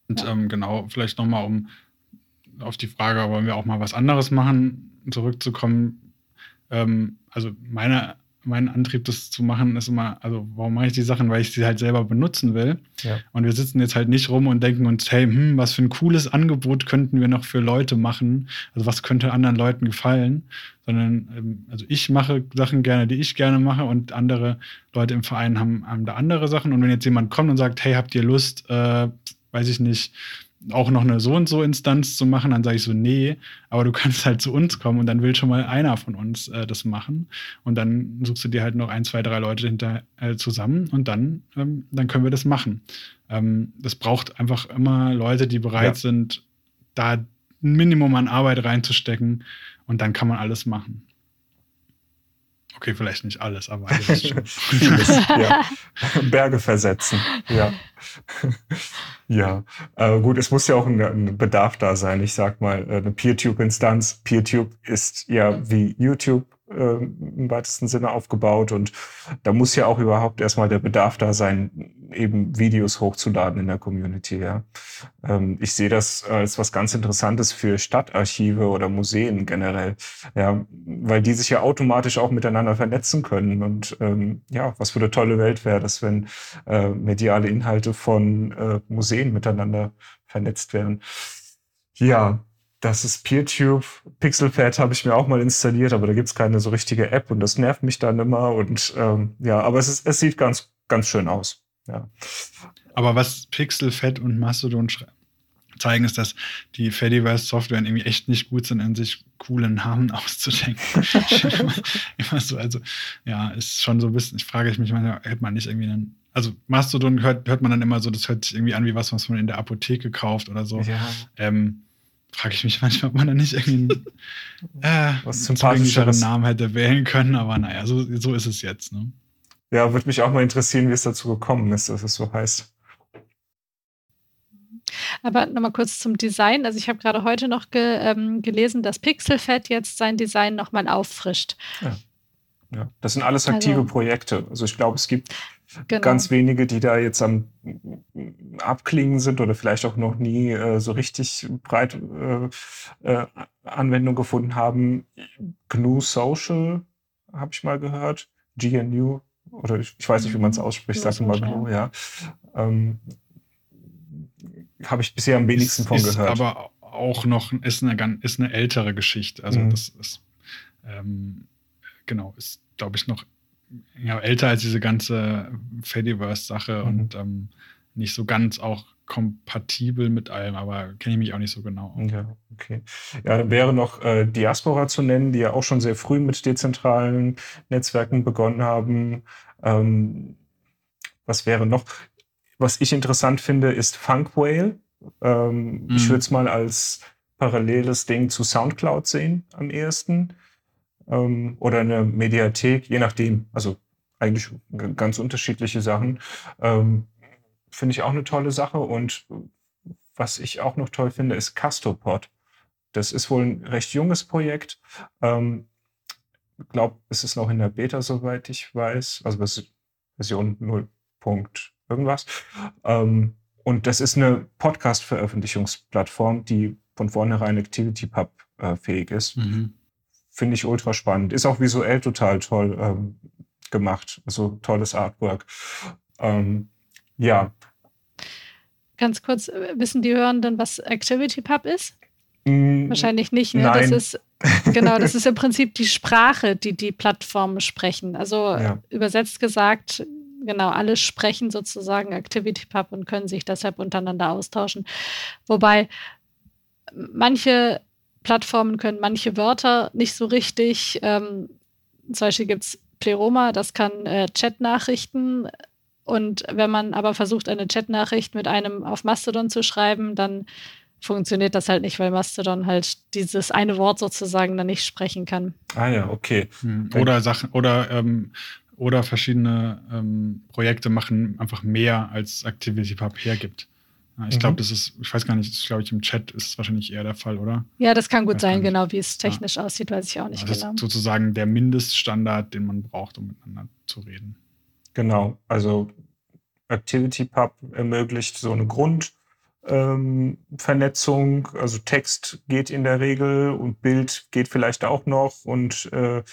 [SPEAKER 3] Und ähm, genau, vielleicht nochmal, um auf die Frage, wollen wir auch mal was anderes machen, zurückzukommen. Ähm, also meine mein Antrieb, das zu machen, ist immer, also warum mache ich die Sachen? Weil ich sie halt selber benutzen will. Ja. Und wir sitzen jetzt halt nicht rum und denken uns, hey, hm, was für ein cooles Angebot könnten wir noch für Leute machen? Also was könnte anderen Leuten gefallen? Sondern, ähm, also ich mache Sachen gerne, die ich gerne mache und andere Leute im Verein haben, haben da andere Sachen. Und wenn jetzt jemand kommt und sagt, hey, habt ihr Lust, äh, weiß ich nicht, auch noch eine so und so Instanz zu machen, dann sage ich so, nee, aber du kannst halt zu uns kommen und dann will schon mal einer von uns äh, das machen. Und dann suchst du dir halt noch ein, zwei, drei Leute hinter äh, zusammen und dann, ähm, dann können wir das machen. Ähm, das braucht einfach immer Leute, die bereit ja. sind, da ein Minimum an Arbeit reinzustecken und dann kann man alles machen. Okay, vielleicht nicht alles, aber alles schon. Vieles,
[SPEAKER 1] ja. Berge versetzen, ja. ja, äh, gut, es muss ja auch ein, ein, Bedarf da sein. Ich sag mal, äh, eine PeerTube-Instanz. PeerTube ist ja wie YouTube äh, im weitesten Sinne aufgebaut und da muss ja auch überhaupt erstmal der Bedarf da sein, eben Videos hochzuladen in der Community. Ja. Ähm, ich sehe das als was ganz Interessantes für Stadtarchive oder Museen generell, ja, weil die sich ja automatisch auch miteinander vernetzen können und ähm, ja, was für eine tolle Welt wäre das, wenn äh, mediale Inhalte von äh, Museen miteinander vernetzt werden. Ja, das ist PeerTube. PixelPad habe ich mir auch mal installiert, aber da gibt's keine so richtige App und das nervt mich dann immer. Und ähm, ja, aber es, ist, es sieht ganz, ganz schön aus. Ja.
[SPEAKER 3] Aber was Pixelfed und Mastodon zeigen, ist, dass die Fediverse-Software irgendwie echt nicht gut sind, in sich coole Namen auszudenken. immer so, also ja, ist schon so ein bisschen, ich frage ich mich manchmal, hätte man nicht irgendwie einen, also Mastodon hört, hört man dann immer so, das hört sich irgendwie an wie was, was man in der Apotheke kauft oder so.
[SPEAKER 1] Ja.
[SPEAKER 3] Ähm, frage ich mich manchmal, ob man da nicht irgendwie einen äh,
[SPEAKER 1] Was
[SPEAKER 3] sympathischeren. Namen hätte wählen können, aber naja, so, so ist es jetzt. Ne?
[SPEAKER 1] Ja, würde mich auch mal interessieren, wie es dazu gekommen ist, dass es so heißt.
[SPEAKER 2] Aber nochmal kurz zum Design. Also ich habe gerade heute noch ge, ähm, gelesen, dass Pixelfed jetzt sein Design nochmal auffrischt.
[SPEAKER 1] Ja, das sind alles aktive
[SPEAKER 2] Also-
[SPEAKER 1] Projekte. Also ich glaube, es gibt
[SPEAKER 2] Genau.
[SPEAKER 1] ganz wenige, die da jetzt am Abklingen sind oder vielleicht auch noch nie äh, so richtig breit äh, äh, Anwendung gefunden haben. GNU Social habe ich mal gehört. GNU oder ich, ich weiß nicht, wie man es ausspricht. Sag mal GNU, ja. Ähm, habe ich bisher am wenigsten
[SPEAKER 3] ist,
[SPEAKER 1] von
[SPEAKER 3] ist
[SPEAKER 1] gehört.
[SPEAKER 3] aber auch noch, ist eine, ist eine ältere Geschichte. Also
[SPEAKER 1] Mhm.
[SPEAKER 3] das ist, ähm, genau, ist, glaube ich, noch ja, älter als diese ganze Fediverse-Sache
[SPEAKER 1] Mhm.
[SPEAKER 3] und ähm, nicht so ganz auch kompatibel mit allem, aber kenne ich mich auch nicht so genau.
[SPEAKER 1] Ja, okay. Ja, wäre noch äh, Diaspora zu nennen, die ja auch schon sehr früh mit dezentralen Netzwerken begonnen haben. Ähm, was wäre noch? Was ich interessant finde, ist Funkwhale. Ähm, Ich
[SPEAKER 3] Mhm.
[SPEAKER 1] würde es mal als paralleles Ding zu Soundcloud sehen am ehesten. Ähm, oder eine Mediathek, je nachdem. Also eigentlich ganz unterschiedliche Sachen. Ähm, finde ich auch eine tolle Sache. Und was ich auch noch toll finde, ist Castopod. Das ist wohl ein recht junges Projekt. Ähm, glaube, es ist noch in der Beta, soweit ich weiß. Also Vers- Version 0. Punkt irgendwas. Ähm, und das ist eine Podcast-Veröffentlichungsplattform, die von vornherein ActivityPub äh, fähig ist.
[SPEAKER 3] Mhm.
[SPEAKER 1] Finde ich ultra spannend. Ist auch visuell total toll ähm, gemacht. Also tolles Artwork. Ähm, ja.
[SPEAKER 2] Ganz kurz, äh, wissen die Hörenden, was ActivityPub ist?
[SPEAKER 1] Mm,
[SPEAKER 2] Wahrscheinlich nicht. Ne?
[SPEAKER 1] Nein.
[SPEAKER 2] Das ist genau, das ist im Prinzip die Sprache, die die Plattformen sprechen. Also
[SPEAKER 1] Ja.
[SPEAKER 2] übersetzt gesagt, genau, alle sprechen sozusagen ActivityPub und können sich deshalb untereinander austauschen. Wobei manche Plattformen können manche Wörter nicht so richtig. Ähm, zum Beispiel gibt es Pleroma, das kann äh, Chatnachrichten. Und wenn man aber versucht, eine Chatnachricht mit einem auf Mastodon zu schreiben, dann funktioniert das halt nicht, weil Mastodon halt dieses eine Wort sozusagen dann nicht sprechen kann.
[SPEAKER 1] Ah ja, okay.
[SPEAKER 3] Mhm. Oder Sachen, oder, ähm, oder verschiedene ähm, Projekte machen einfach mehr, als ActivityPub hergibt. Ja, Ich
[SPEAKER 1] Mhm.
[SPEAKER 3] glaube, das ist, ich weiß gar nicht, das glaube ich, im Chat ist es wahrscheinlich eher der Fall, oder?
[SPEAKER 2] Ja, das kann gut
[SPEAKER 3] Weiß
[SPEAKER 2] sein, genau wie es technisch aussieht, weiß ich auch nicht
[SPEAKER 3] das
[SPEAKER 2] genau.
[SPEAKER 3] ist sozusagen der Mindeststandard, den man braucht, um miteinander zu reden.
[SPEAKER 1] Genau, also ActivityPub ermöglicht so eine Grundvernetzung. also Text geht in der Regel und Bild geht vielleicht auch noch und äh,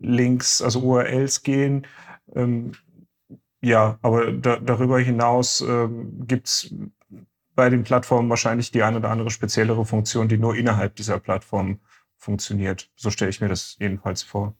[SPEAKER 1] Links, also URLs gehen. Ähm, ja, aber da, darüber hinaus ähm, gibt es bei den Plattformen wahrscheinlich die eine oder andere speziellere Funktion, die nur innerhalb dieser Plattform funktioniert. So stelle ich mir das jedenfalls vor.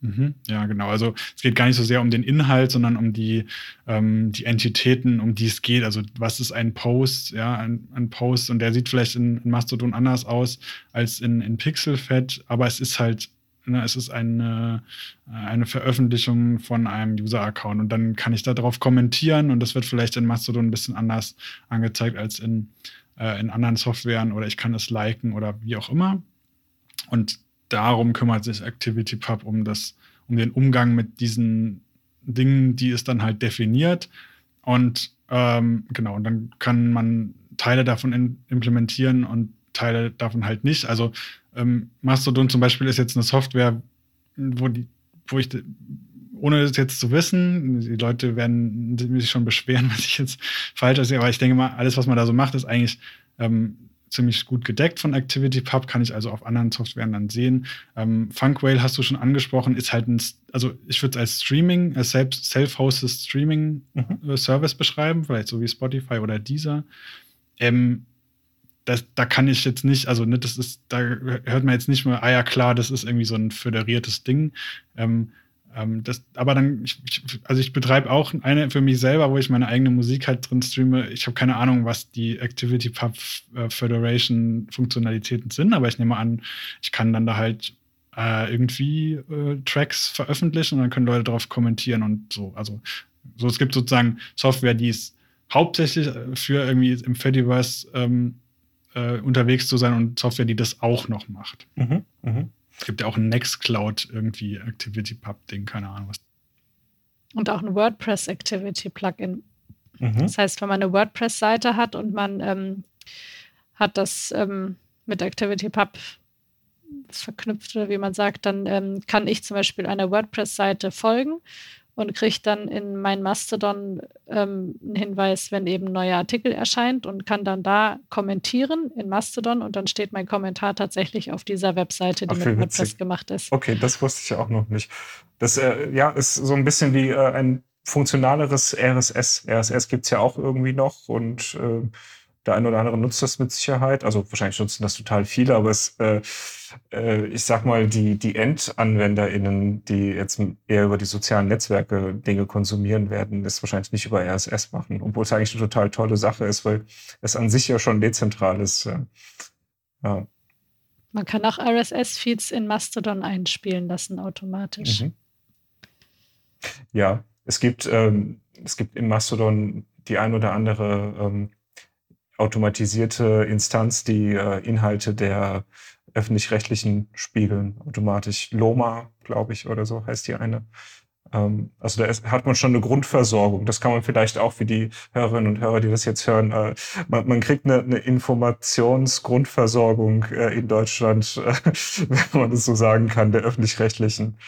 [SPEAKER 3] Mhm. Ja, genau. Also es geht gar nicht so sehr um den Inhalt, sondern um die, ähm, die Entitäten, um die es geht. Also was ist ein Post, ja, ein, ein Post und der sieht vielleicht in, in Mastodon anders aus als in, in Pixelfed, aber es ist halt, ne, es ist eine, eine Veröffentlichung von einem User-Account und dann kann ich da drauf kommentieren und das wird vielleicht in Mastodon ein bisschen anders angezeigt als in, äh, in anderen Softwaren oder ich kann es liken oder wie auch immer. Und darum kümmert sich ActivityPub um das, um den Umgang mit diesen Dingen, die es dann halt definiert. Und ähm, genau, und dann kann man Teile davon implementieren und Teile davon halt nicht. Also ähm, Mastodon zum Beispiel ist jetzt eine Software, wo die, wo ich ohne es jetzt zu wissen, die Leute werden sich schon beschweren, was ich jetzt falsch sehe, aber ich denke mal, alles, was man da so macht, ist eigentlich ähm, ziemlich gut gedeckt von ActivityPub, kann ich also auf anderen Softwaren dann sehen. Ähm, Funkwhale hast du schon angesprochen, ist halt ein, also ich würde es als Streaming, als selbst self-hosted Streaming-Service
[SPEAKER 1] Mhm.
[SPEAKER 3] beschreiben, vielleicht so wie Spotify oder Deezer. Ähm, das, da kann ich jetzt nicht, also ne, das ist, da hört man jetzt nicht mehr, ah ja klar, das ist irgendwie so ein föderiertes Ding. Ähm, Ähm, das, aber dann, ich, also ich betreibe auch eine für mich selber, wo ich meine eigene Musik halt drin streame. Ich habe keine Ahnung, was die Activity Pub äh, Federation Funktionalitäten sind, aber ich nehme an, ich kann dann da halt äh, irgendwie äh, Tracks veröffentlichen und dann können Leute darauf kommentieren und so. Also so, es gibt sozusagen Software, die ist hauptsächlich äh, für irgendwie im Fediverse ähm, äh, unterwegs zu sein und Software, die das auch noch macht. Mhm, mh. Es gibt ja auch ein Nextcloud irgendwie Activity Pub Ding, keine Ahnung was.
[SPEAKER 2] Und auch ein WordPress Activity Plugin. Mhm. Das heißt, wenn man eine WordPress-Seite hat und man ähm, hat das ähm, mit Activity Pub verknüpft oder wie man sagt, dann ähm, kann ich zum Beispiel einer WordPress-Seite folgen und kriege dann in mein Mastodon ähm, einen Hinweis, wenn eben ein neuer Artikel erscheint und kann dann da kommentieren in Mastodon und dann steht mein Kommentar tatsächlich auf dieser Webseite, die Ach, mit WordPress witzig. gemacht ist.
[SPEAKER 1] Okay, das wusste ich auch noch nicht. Das äh, ja, ist so ein bisschen wie äh, ein funktionaleres RSS. RSS gibt es ja auch irgendwie noch und äh, der eine oder andere nutzt das mit Sicherheit. Also wahrscheinlich nutzen das total viele, aber es, äh, äh, ich sag mal, die, die EndanwenderInnen, die jetzt eher über die sozialen Netzwerke Dinge konsumieren werden, das wahrscheinlich nicht über RSS machen, obwohl es eigentlich eine total tolle Sache ist, weil es an sich ja schon dezentral ist. Äh,
[SPEAKER 2] ja. Man kann auch RSS-Feeds in Mastodon einspielen lassen automatisch. Mhm.
[SPEAKER 1] Ja, es gibt, ähm, es gibt in Mastodon die ein oder andere ähm, automatisierte Instanz, die äh, Inhalte der öffentlich-rechtlichen spiegeln, automatisch. Loma, glaube ich, oder so heißt die eine. Ähm, also da ist, hat man schon eine Grundversorgung. Das kann man vielleicht auch für die Hörerinnen und Hörer, die das jetzt hören, äh, man, man, kriegt eine, eine Informationsgrundversorgung äh, in Deutschland, äh, wenn man das so sagen kann, der öffentlich-rechtlichen.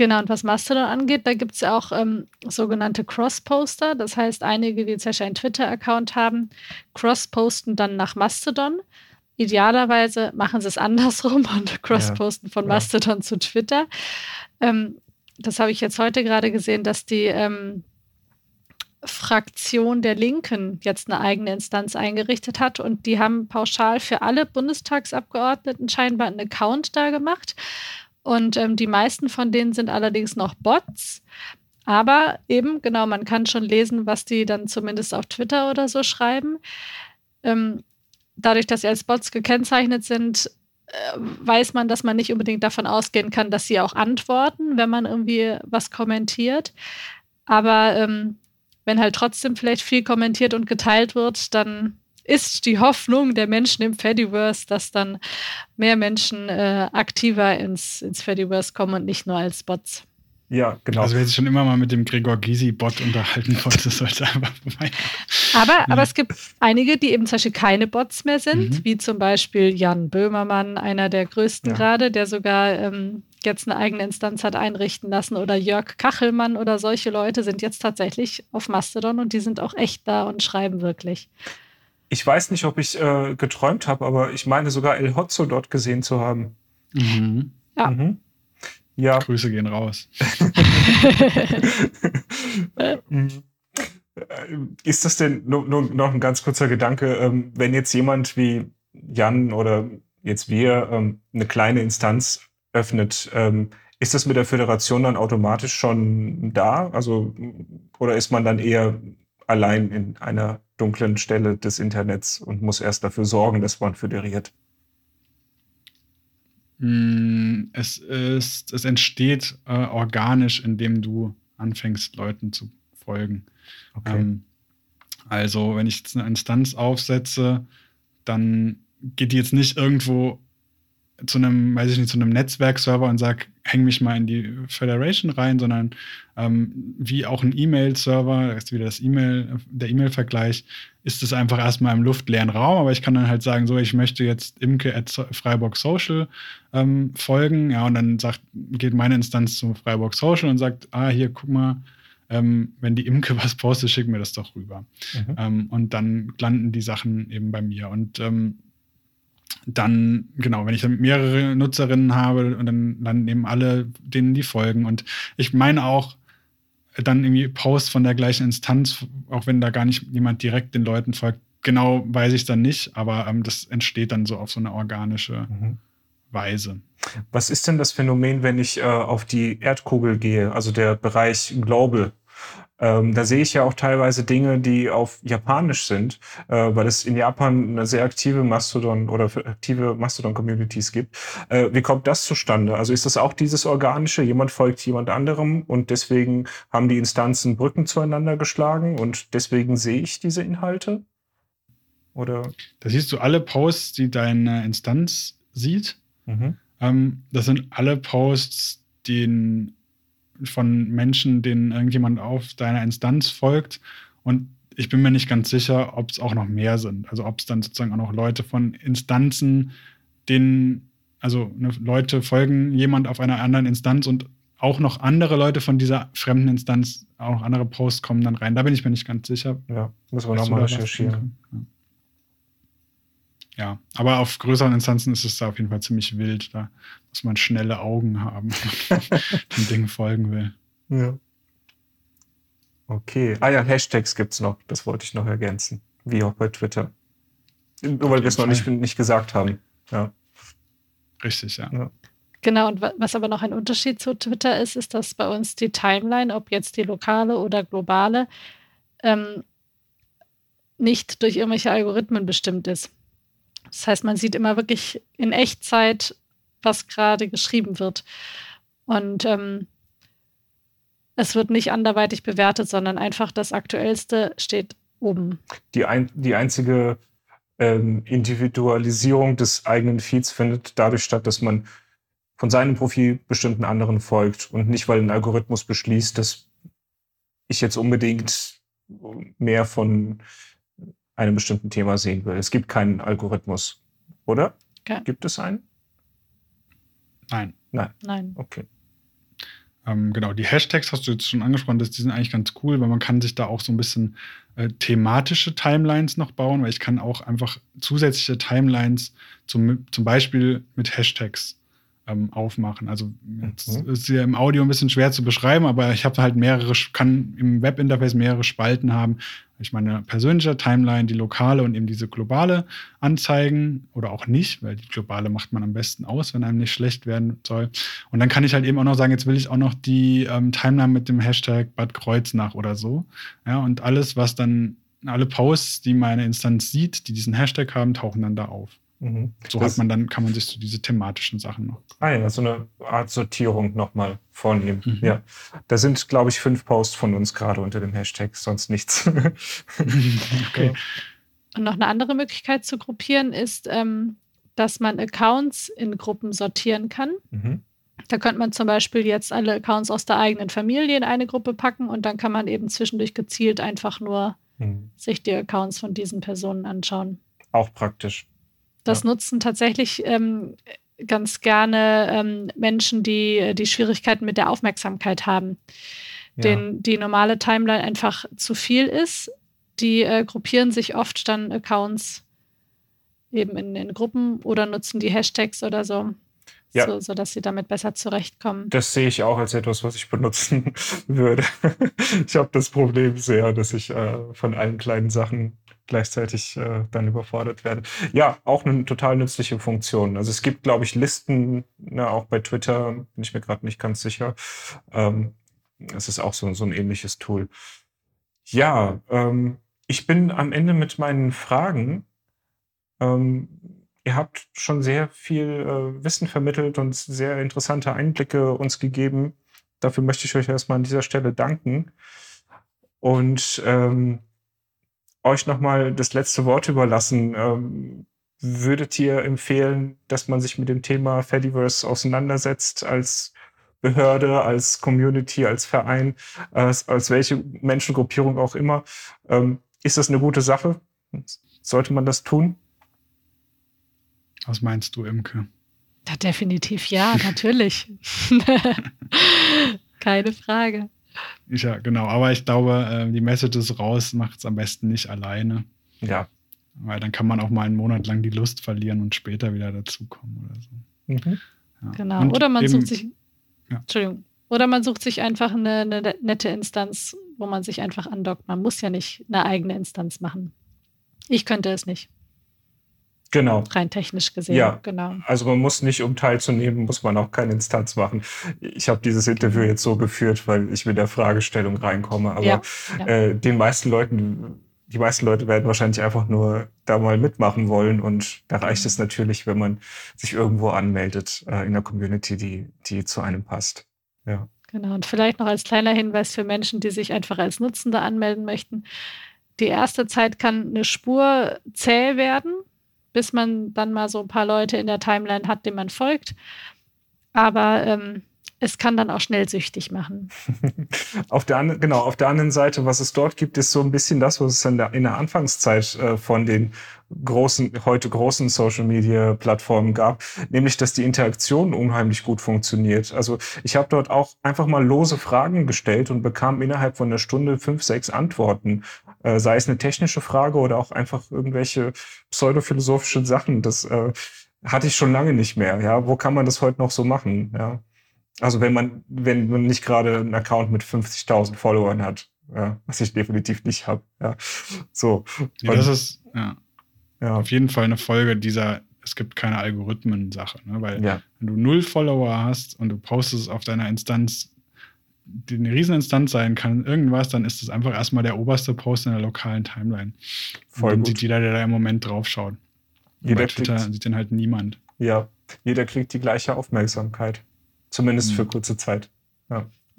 [SPEAKER 2] Genau, und was Mastodon angeht, da gibt es ja auch ähm, sogenannte Cross-Poster. Das heißt, einige, die zum Beispiel einen Twitter-Account haben, cross-posten dann nach Mastodon. Idealerweise machen sie es andersrum und cross-posten von Mastodon ja. zu Twitter. Ähm, das habe ich jetzt heute gerade gesehen, dass die ähm, Fraktion der Linken jetzt eine eigene Instanz eingerichtet hat und die haben pauschal für alle Bundestagsabgeordneten scheinbar einen Account da gemacht. Und ähm, die meisten von denen sind allerdings noch Bots. Aber eben, genau, man kann schon lesen, was die dann zumindest auf Twitter oder so schreiben. Ähm, dadurch, dass sie als Bots gekennzeichnet sind, äh, weiß man, dass man nicht unbedingt davon ausgehen kann, dass sie auch antworten, wenn man irgendwie was kommentiert. Aber ähm, wenn halt trotzdem vielleicht viel kommentiert und geteilt wird, dann ist die Hoffnung der Menschen im Fediverse, dass dann mehr Menschen äh, aktiver ins, ins Fediverse kommen und nicht nur als Bots.
[SPEAKER 1] Ja, genau.
[SPEAKER 3] Also wer sich schon immer mal mit dem Gregor Gysi-Bot unterhalten wollte, sollte einfach
[SPEAKER 2] vorbei. Aber, ja. aber es gibt einige, die eben zum Beispiel keine Bots mehr sind, mhm. wie zum Beispiel Jan Böhmermann, einer der größten ja. gerade, der sogar ähm, jetzt eine eigene Instanz hat einrichten lassen, oder Jörg Kachelmann oder solche Leute sind jetzt tatsächlich auf Mastodon und die sind auch echt da und schreiben wirklich.
[SPEAKER 1] Ich weiß nicht, ob ich äh, geträumt habe, aber ich meine sogar El Hotzo dort gesehen zu haben.
[SPEAKER 3] Mhm. Ja. Mhm. ja. Grüße gehen raus.
[SPEAKER 1] Mhm. Ist das denn nur, nur, noch ein ganz kurzer Gedanke, ähm, wenn jetzt jemand wie Jan oder jetzt wir ähm, eine kleine Instanz öffnet, ähm, ist das mit der Föderation dann automatisch schon da? Also, oder ist man dann eher allein in einer dunklen Stelle des Internets und muss erst dafür sorgen, dass man föderiert.
[SPEAKER 3] Mm, es ist, es entsteht äh, organisch, indem du anfängst, Leuten zu folgen. Okay. Ähm, also, wenn ich jetzt eine Instanz aufsetze, dann geht die jetzt nicht irgendwo zu einem, weiß ich nicht, zu einem Netzwerkserver und sag, häng mich mal in die Federation rein, sondern ähm, wie auch ein E-Mail-Server, das ist wieder das E-Mail, der E-Mail-Vergleich, ist es einfach erstmal im luftleeren Raum, aber ich kann dann halt sagen, so, ich möchte jetzt Imke at Freiburg Social ähm, folgen, ja, und dann sagt, geht meine Instanz zu Freiburg Social und sagt, ah, hier, guck mal, ähm, wenn die Imke was postet, schick mir das doch rüber. Mhm. Ähm, und dann landen die Sachen eben bei mir. Und ähm, dann, genau, wenn ich dann mehrere Nutzerinnen habe und dann landen eben alle denen die folgen. Und ich meine auch, dann irgendwie Posts von der gleichen Instanz, auch wenn da gar nicht jemand direkt den Leuten folgt, genau weiß ich dann nicht, aber ähm, das entsteht dann so auf so eine organische mhm. Weise.
[SPEAKER 1] Was ist denn das Phänomen, wenn ich äh, auf die Erdkugel gehe, also der Bereich Global? Ähm, da sehe ich ja auch teilweise Dinge, die auf Japanisch sind, äh, weil es in Japan eine sehr aktive Mastodon oder aktive Mastodon-Communities gibt. Äh, wie kommt das zustande? Also ist das auch dieses Organische? Jemand folgt jemand anderem und deswegen haben die Instanzen Brücken zueinander geschlagen und deswegen sehe ich diese Inhalte? Oder?
[SPEAKER 3] Da siehst du alle Posts, die deine Instanz sieht. Mhm. Ähm, das sind alle Posts, die von Menschen, denen irgendjemand auf deiner Instanz folgt. Und ich bin mir nicht ganz sicher, ob es auch noch mehr sind. Also ob es dann sozusagen auch noch Leute von Instanzen, denen, also ne, Leute folgen jemand auf einer anderen Instanz und auch noch andere Leute von dieser fremden Instanz, auch noch andere Posts kommen dann rein. Da bin ich mir nicht ganz sicher.
[SPEAKER 1] Ja, müssen wir nochmal recherchieren. Ja.
[SPEAKER 3] Ja, aber auf größeren Instanzen ist es da auf jeden Fall ziemlich wild. Da muss man schnelle Augen haben, wenn man dem Ding folgen will.
[SPEAKER 1] Ja. Okay. Ah ja, Hashtags gibt es noch. Das wollte ich noch ergänzen. Wie auch bei Twitter. Nur weil wir es noch nicht, nicht gesagt haben. Ja.
[SPEAKER 3] Richtig, ja. ja.
[SPEAKER 2] Genau, und was aber noch ein Unterschied zu Twitter ist, ist, dass bei uns die Timeline, ob jetzt die lokale oder globale, ähm, nicht durch irgendwelche Algorithmen bestimmt ist. Das heißt, man sieht immer wirklich in Echtzeit, was gerade geschrieben wird. Und ähm, es wird nicht anderweitig bewertet, sondern einfach das Aktuellste steht oben.
[SPEAKER 1] Die, ein, die einzige ähm, Individualisierung des eigenen Feeds findet dadurch statt, dass man von seinem Profil bestimmten anderen folgt und nicht, weil ein Algorithmus beschließt, dass ich jetzt unbedingt mehr von einem bestimmten Thema sehen will. Es gibt keinen Algorithmus, oder?
[SPEAKER 2] Ja.
[SPEAKER 1] Gibt es einen?
[SPEAKER 3] Nein.
[SPEAKER 1] Nein.
[SPEAKER 2] Nein.
[SPEAKER 1] Okay.
[SPEAKER 3] Ähm, genau, die Hashtags hast du jetzt schon angesprochen, das, die sind eigentlich ganz cool, weil man kann sich da auch so ein bisschen äh, thematische Timelines noch bauen, weil ich kann auch einfach zusätzliche Timelines zum, zum Beispiel mit Hashtags ähm, aufmachen. Also jetzt mhm. ist ja im Audio ein bisschen schwer zu beschreiben, aber ich habe halt mehrere, kann im Webinterface mehrere Spalten haben. Ich meine persönliche Timeline, die lokale und eben diese globale anzeigen oder auch nicht, weil die globale macht man am besten aus, wenn einem nicht schlecht werden soll. Und dann kann ich halt eben auch noch sagen, jetzt will ich auch noch die ähm, Timeline mit dem Hashtag Bad Kreuznach oder so. Ja, und alles, was dann, alle Posts, die meine Instanz sieht, die diesen Hashtag haben, tauchen dann da auf. Mhm. So das, hat man dann, kann man sich so diese thematischen Sachen noch.
[SPEAKER 1] Ah ja, so eine Art Sortierung nochmal vornehmen. Mhm. Ja. Da sind, glaube ich, fünf Posts von uns gerade unter dem Hashtag, sonst nichts.
[SPEAKER 2] okay. Und noch eine andere Möglichkeit zu gruppieren ist, ähm, dass man Accounts in Gruppen sortieren kann. Mhm. Da könnte man zum Beispiel jetzt alle Accounts aus der eigenen Familie in eine Gruppe packen und dann kann man eben zwischendurch gezielt einfach nur mhm. sich die Accounts von diesen Personen anschauen.
[SPEAKER 1] Auch praktisch.
[SPEAKER 2] Das ja. nutzen tatsächlich ähm, ganz gerne ähm, Menschen, die die Schwierigkeiten mit der Aufmerksamkeit haben. Ja. Denen die normale Timeline einfach zu viel ist. Die äh, gruppieren sich oft dann Accounts eben in, in Gruppen oder nutzen die Hashtags oder so. Ja. So, sodass sie damit besser zurechtkommen.
[SPEAKER 1] Das sehe ich auch als etwas, was ich benutzen würde. ich habe das Problem sehr, dass ich äh, von allen kleinen Sachen gleichzeitig äh, dann überfordert werde. Ja, auch eine total nützliche Funktion. Also es gibt, glaube ich, Listen, ne, auch bei Twitter, bin ich mir gerade nicht ganz sicher. Ähm, es ist auch so, so ein ähnliches Tool. Ja, ähm, ich bin am Ende mit meinen Fragen. Ähm, ihr habt schon sehr viel äh, Wissen vermittelt und sehr interessante Einblicke uns gegeben. Dafür möchte ich euch erstmal an dieser Stelle danken. Und ähm, euch nochmal das letzte Wort überlassen. Ähm, würdet ihr empfehlen, dass man sich mit dem Thema Fediverse auseinandersetzt als Behörde, als Community, als Verein, als, als welche Menschengruppierung auch immer? Ähm, ist das eine gute Sache? Sollte man das tun?
[SPEAKER 3] Was meinst du, Imke?
[SPEAKER 2] Ja, definitiv ja, natürlich. Keine Frage.
[SPEAKER 3] Ja, genau. Aber ich glaube, äh, die Message ist raus, macht es am besten nicht alleine.
[SPEAKER 1] Ja.
[SPEAKER 3] Weil dann kann man auch mal einen Monat lang die Lust verlieren und später wieder dazukommen oder so.
[SPEAKER 2] Mhm. Ja. Genau. Und oder man eben, sucht sich. Ja. Entschuldigung. Oder man sucht sich einfach eine, eine nette Instanz, wo man sich einfach andockt. Man muss ja nicht eine eigene Instanz machen. Ich könnte es nicht.
[SPEAKER 1] Genau.
[SPEAKER 2] Rein technisch gesehen.
[SPEAKER 1] Ja.
[SPEAKER 2] Genau.
[SPEAKER 1] Also man muss nicht, um teilzunehmen, muss man auch keine Instanz machen. Ich habe dieses Interview jetzt so geführt, weil ich mit der Fragestellung reinkomme. Aber
[SPEAKER 2] Ja, ja.
[SPEAKER 1] Äh, den meisten Leuten, die meisten Leute werden wahrscheinlich einfach nur da mal mitmachen wollen. Und da reicht es natürlich, wenn man sich irgendwo anmeldet äh, in der Community, die, die zu einem passt. Ja.
[SPEAKER 2] Genau, und vielleicht noch als kleiner Hinweis für Menschen, die sich einfach als Nutzende anmelden möchten. Die erste Zeit kann eine Spur zäh werden, bis man dann mal so ein paar Leute in der Timeline hat, denen man folgt. Aber ähm, es kann dann auch schnell süchtig machen.
[SPEAKER 1] Auf der, genau, auf der anderen Seite, was es dort gibt, ist so ein bisschen das, was es in der, in der Anfangszeit äh, von den großen, heute großen Social Media Plattformen gab, nämlich, dass die Interaktion unheimlich gut funktioniert. Also ich habe dort auch einfach mal lose Fragen gestellt und bekam innerhalb von einer Stunde fünf, sechs Antworten. Äh, sei es eine technische Frage oder auch einfach irgendwelche pseudophilosophische Sachen. Das äh, hatte ich schon lange nicht mehr. Ja, wo kann man das heute noch so machen? Ja. Also wenn man, wenn man nicht gerade einen Account mit 50.000 Followern hat, ja, was ich definitiv nicht habe. Ja. So.
[SPEAKER 3] Ja, das ist ja,
[SPEAKER 1] ja.
[SPEAKER 3] auf jeden Fall eine Folge dieser, es gibt keine Algorithmen-Sache. Ne? Weil
[SPEAKER 1] ja.
[SPEAKER 3] wenn du null Follower hast und du postest es auf deiner Instanz, die eine Rieseninstanz sein kann, irgendwas, dann ist das einfach erstmal der oberste Post in der lokalen Timeline.
[SPEAKER 1] Voll
[SPEAKER 3] und dann
[SPEAKER 1] gut.
[SPEAKER 3] sieht jeder, der da im Moment drauf schaut.
[SPEAKER 1] Jeder
[SPEAKER 3] bei Twitter
[SPEAKER 1] kriegt-
[SPEAKER 3] sieht den halt niemand.
[SPEAKER 1] ja. Jeder kriegt die gleiche Aufmerksamkeit. Zumindest
[SPEAKER 3] Mhm.
[SPEAKER 1] für kurze Zeit.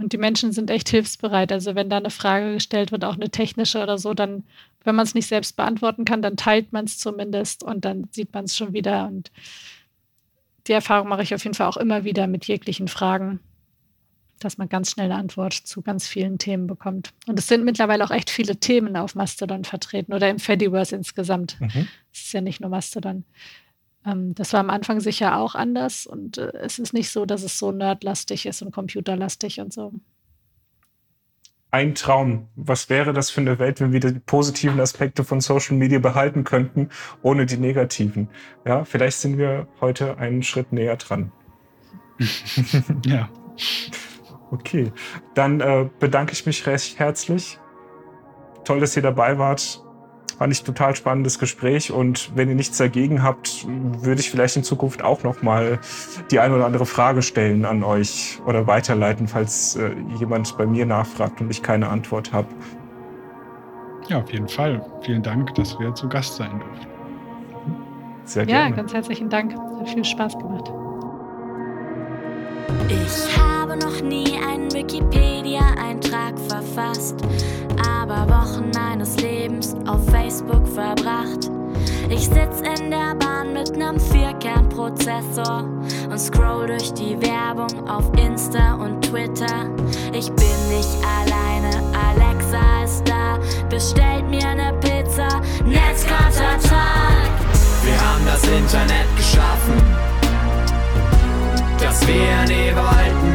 [SPEAKER 2] Und die Menschen sind echt hilfsbereit. Also wenn da eine Frage gestellt wird, auch eine technische oder so, dann, wenn man es nicht selbst beantworten kann, dann teilt man es zumindest und dann sieht man es schon wieder. Und die Erfahrung mache ich auf jeden Fall auch immer wieder mit jeglichen Fragen, dass man ganz schnell eine Antwort zu ganz vielen Themen bekommt. Und es sind mittlerweile auch echt viele Themen auf Mastodon vertreten oder im Fediverse insgesamt.
[SPEAKER 1] Mhm.
[SPEAKER 2] Es ist ja nicht nur Mastodon. Ähm, das war am Anfang sicher auch anders und äh, es ist nicht so, dass es so nerdlastig ist und computerlastig und so.
[SPEAKER 1] Ein Traum. Was wäre das für eine Welt, wenn wir die positiven Aspekte von Social Media behalten könnten, ohne die negativen? Ja, vielleicht sind wir heute einen Schritt näher dran.
[SPEAKER 3] Ja.
[SPEAKER 1] Okay, dann äh, bedanke ich mich recht herzlich. Toll, dass ihr dabei wart. Fand ich total spannendes Gespräch und wenn ihr nichts dagegen habt, würde ich vielleicht in Zukunft auch noch mal die eine oder andere Frage stellen an euch oder weiterleiten, falls äh, jemand bei mir nachfragt und ich keine Antwort habe.
[SPEAKER 3] ja, auf jeden Fall. Vielen Dank, dass wir zu Gast sein durften.
[SPEAKER 1] Sehr
[SPEAKER 2] Ja,
[SPEAKER 1] gerne.
[SPEAKER 2] ganz herzlichen Dank. Hat viel Spaß gemacht.
[SPEAKER 5] Ich habe noch nie einen Wikipedia-Eintrag verfasst, aber Wochen meines Lebens auf Facebook verbracht. Ich sitz in der Bahn mit nem Vierkernprozessor und scroll durch die Werbung auf Insta und Twitter. Ich bin nicht alleine, Alexa ist da, bestellt mir ne Pizza, Netzkontertag.
[SPEAKER 6] Wir haben das Internet geschaffen, das wir nie wollten.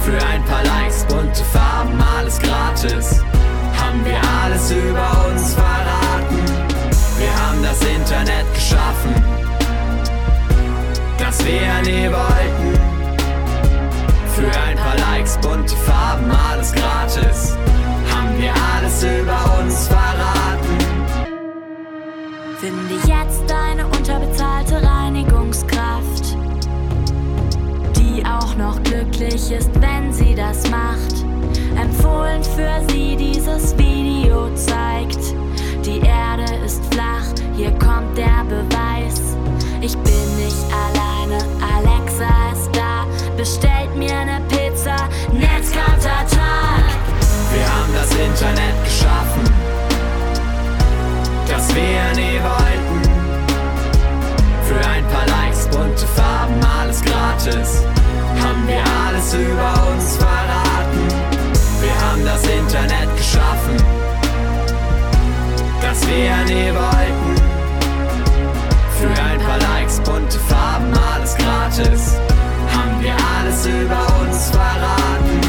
[SPEAKER 6] Für ein paar Likes, bunte Farben, alles gratis. Haben wir alles über uns verraten. Wir haben das Internet geschaffen, das wir nie wollten. Für ein paar Likes, bunte Farben, alles gratis. Haben wir alles über uns verraten.
[SPEAKER 5] Finde jetzt eine unterbezahlte Reinigungskraft, noch glücklich ist, wenn sie das macht. Empfohlen für sie dieses Video zeigt, die Erde ist flach, hier kommt der Beweis. Ich bin nicht alleine, Alexa ist da, bestellt mir ne Pizza, Netzkontertag.
[SPEAKER 6] Wir haben das Internet geschaffen, das wir nie wollten. Für ein paar Likes, bunte Farben, alles gratis. Haben wir alles über uns verraten. Wir haben das Internet geschaffen, das wir nie wollten. Für ein paar Likes, bunte Farben, alles gratis. Haben wir alles über uns verraten.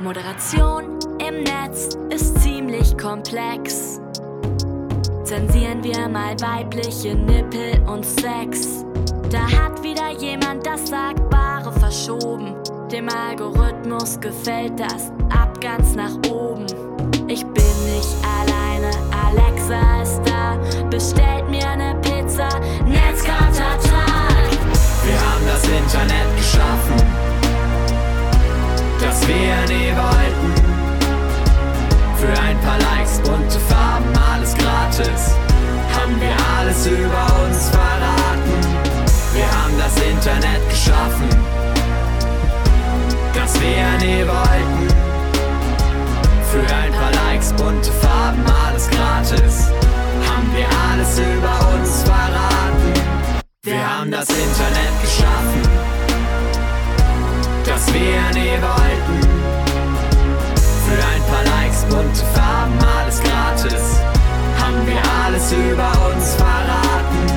[SPEAKER 5] Moderation im Netz ist ziemlich komplex. Zensieren wir mal weibliche Nippel und Sex. Da hat wieder jemand das Sagbare verschoben. Dem Algorithmus gefällt das ab ganz nach oben. Ich bin nicht alleine, Alexa ist da, bestellt mir eine Pizza, Netzkartertag.
[SPEAKER 6] Wir haben das Internet geschaffen, das wir nie wollten. Für ein paar Likes, bunte Farben, alles gratis. Internet geschaffen, das wir nie wollten. Für ein paar Likes, bunte Farben, alles gratis. Haben wir alles über uns verraten. Wir haben das Internet geschaffen, das wir nie wollten. Für ein paar Likes, bunte Farben, alles gratis. Haben wir alles über uns verraten.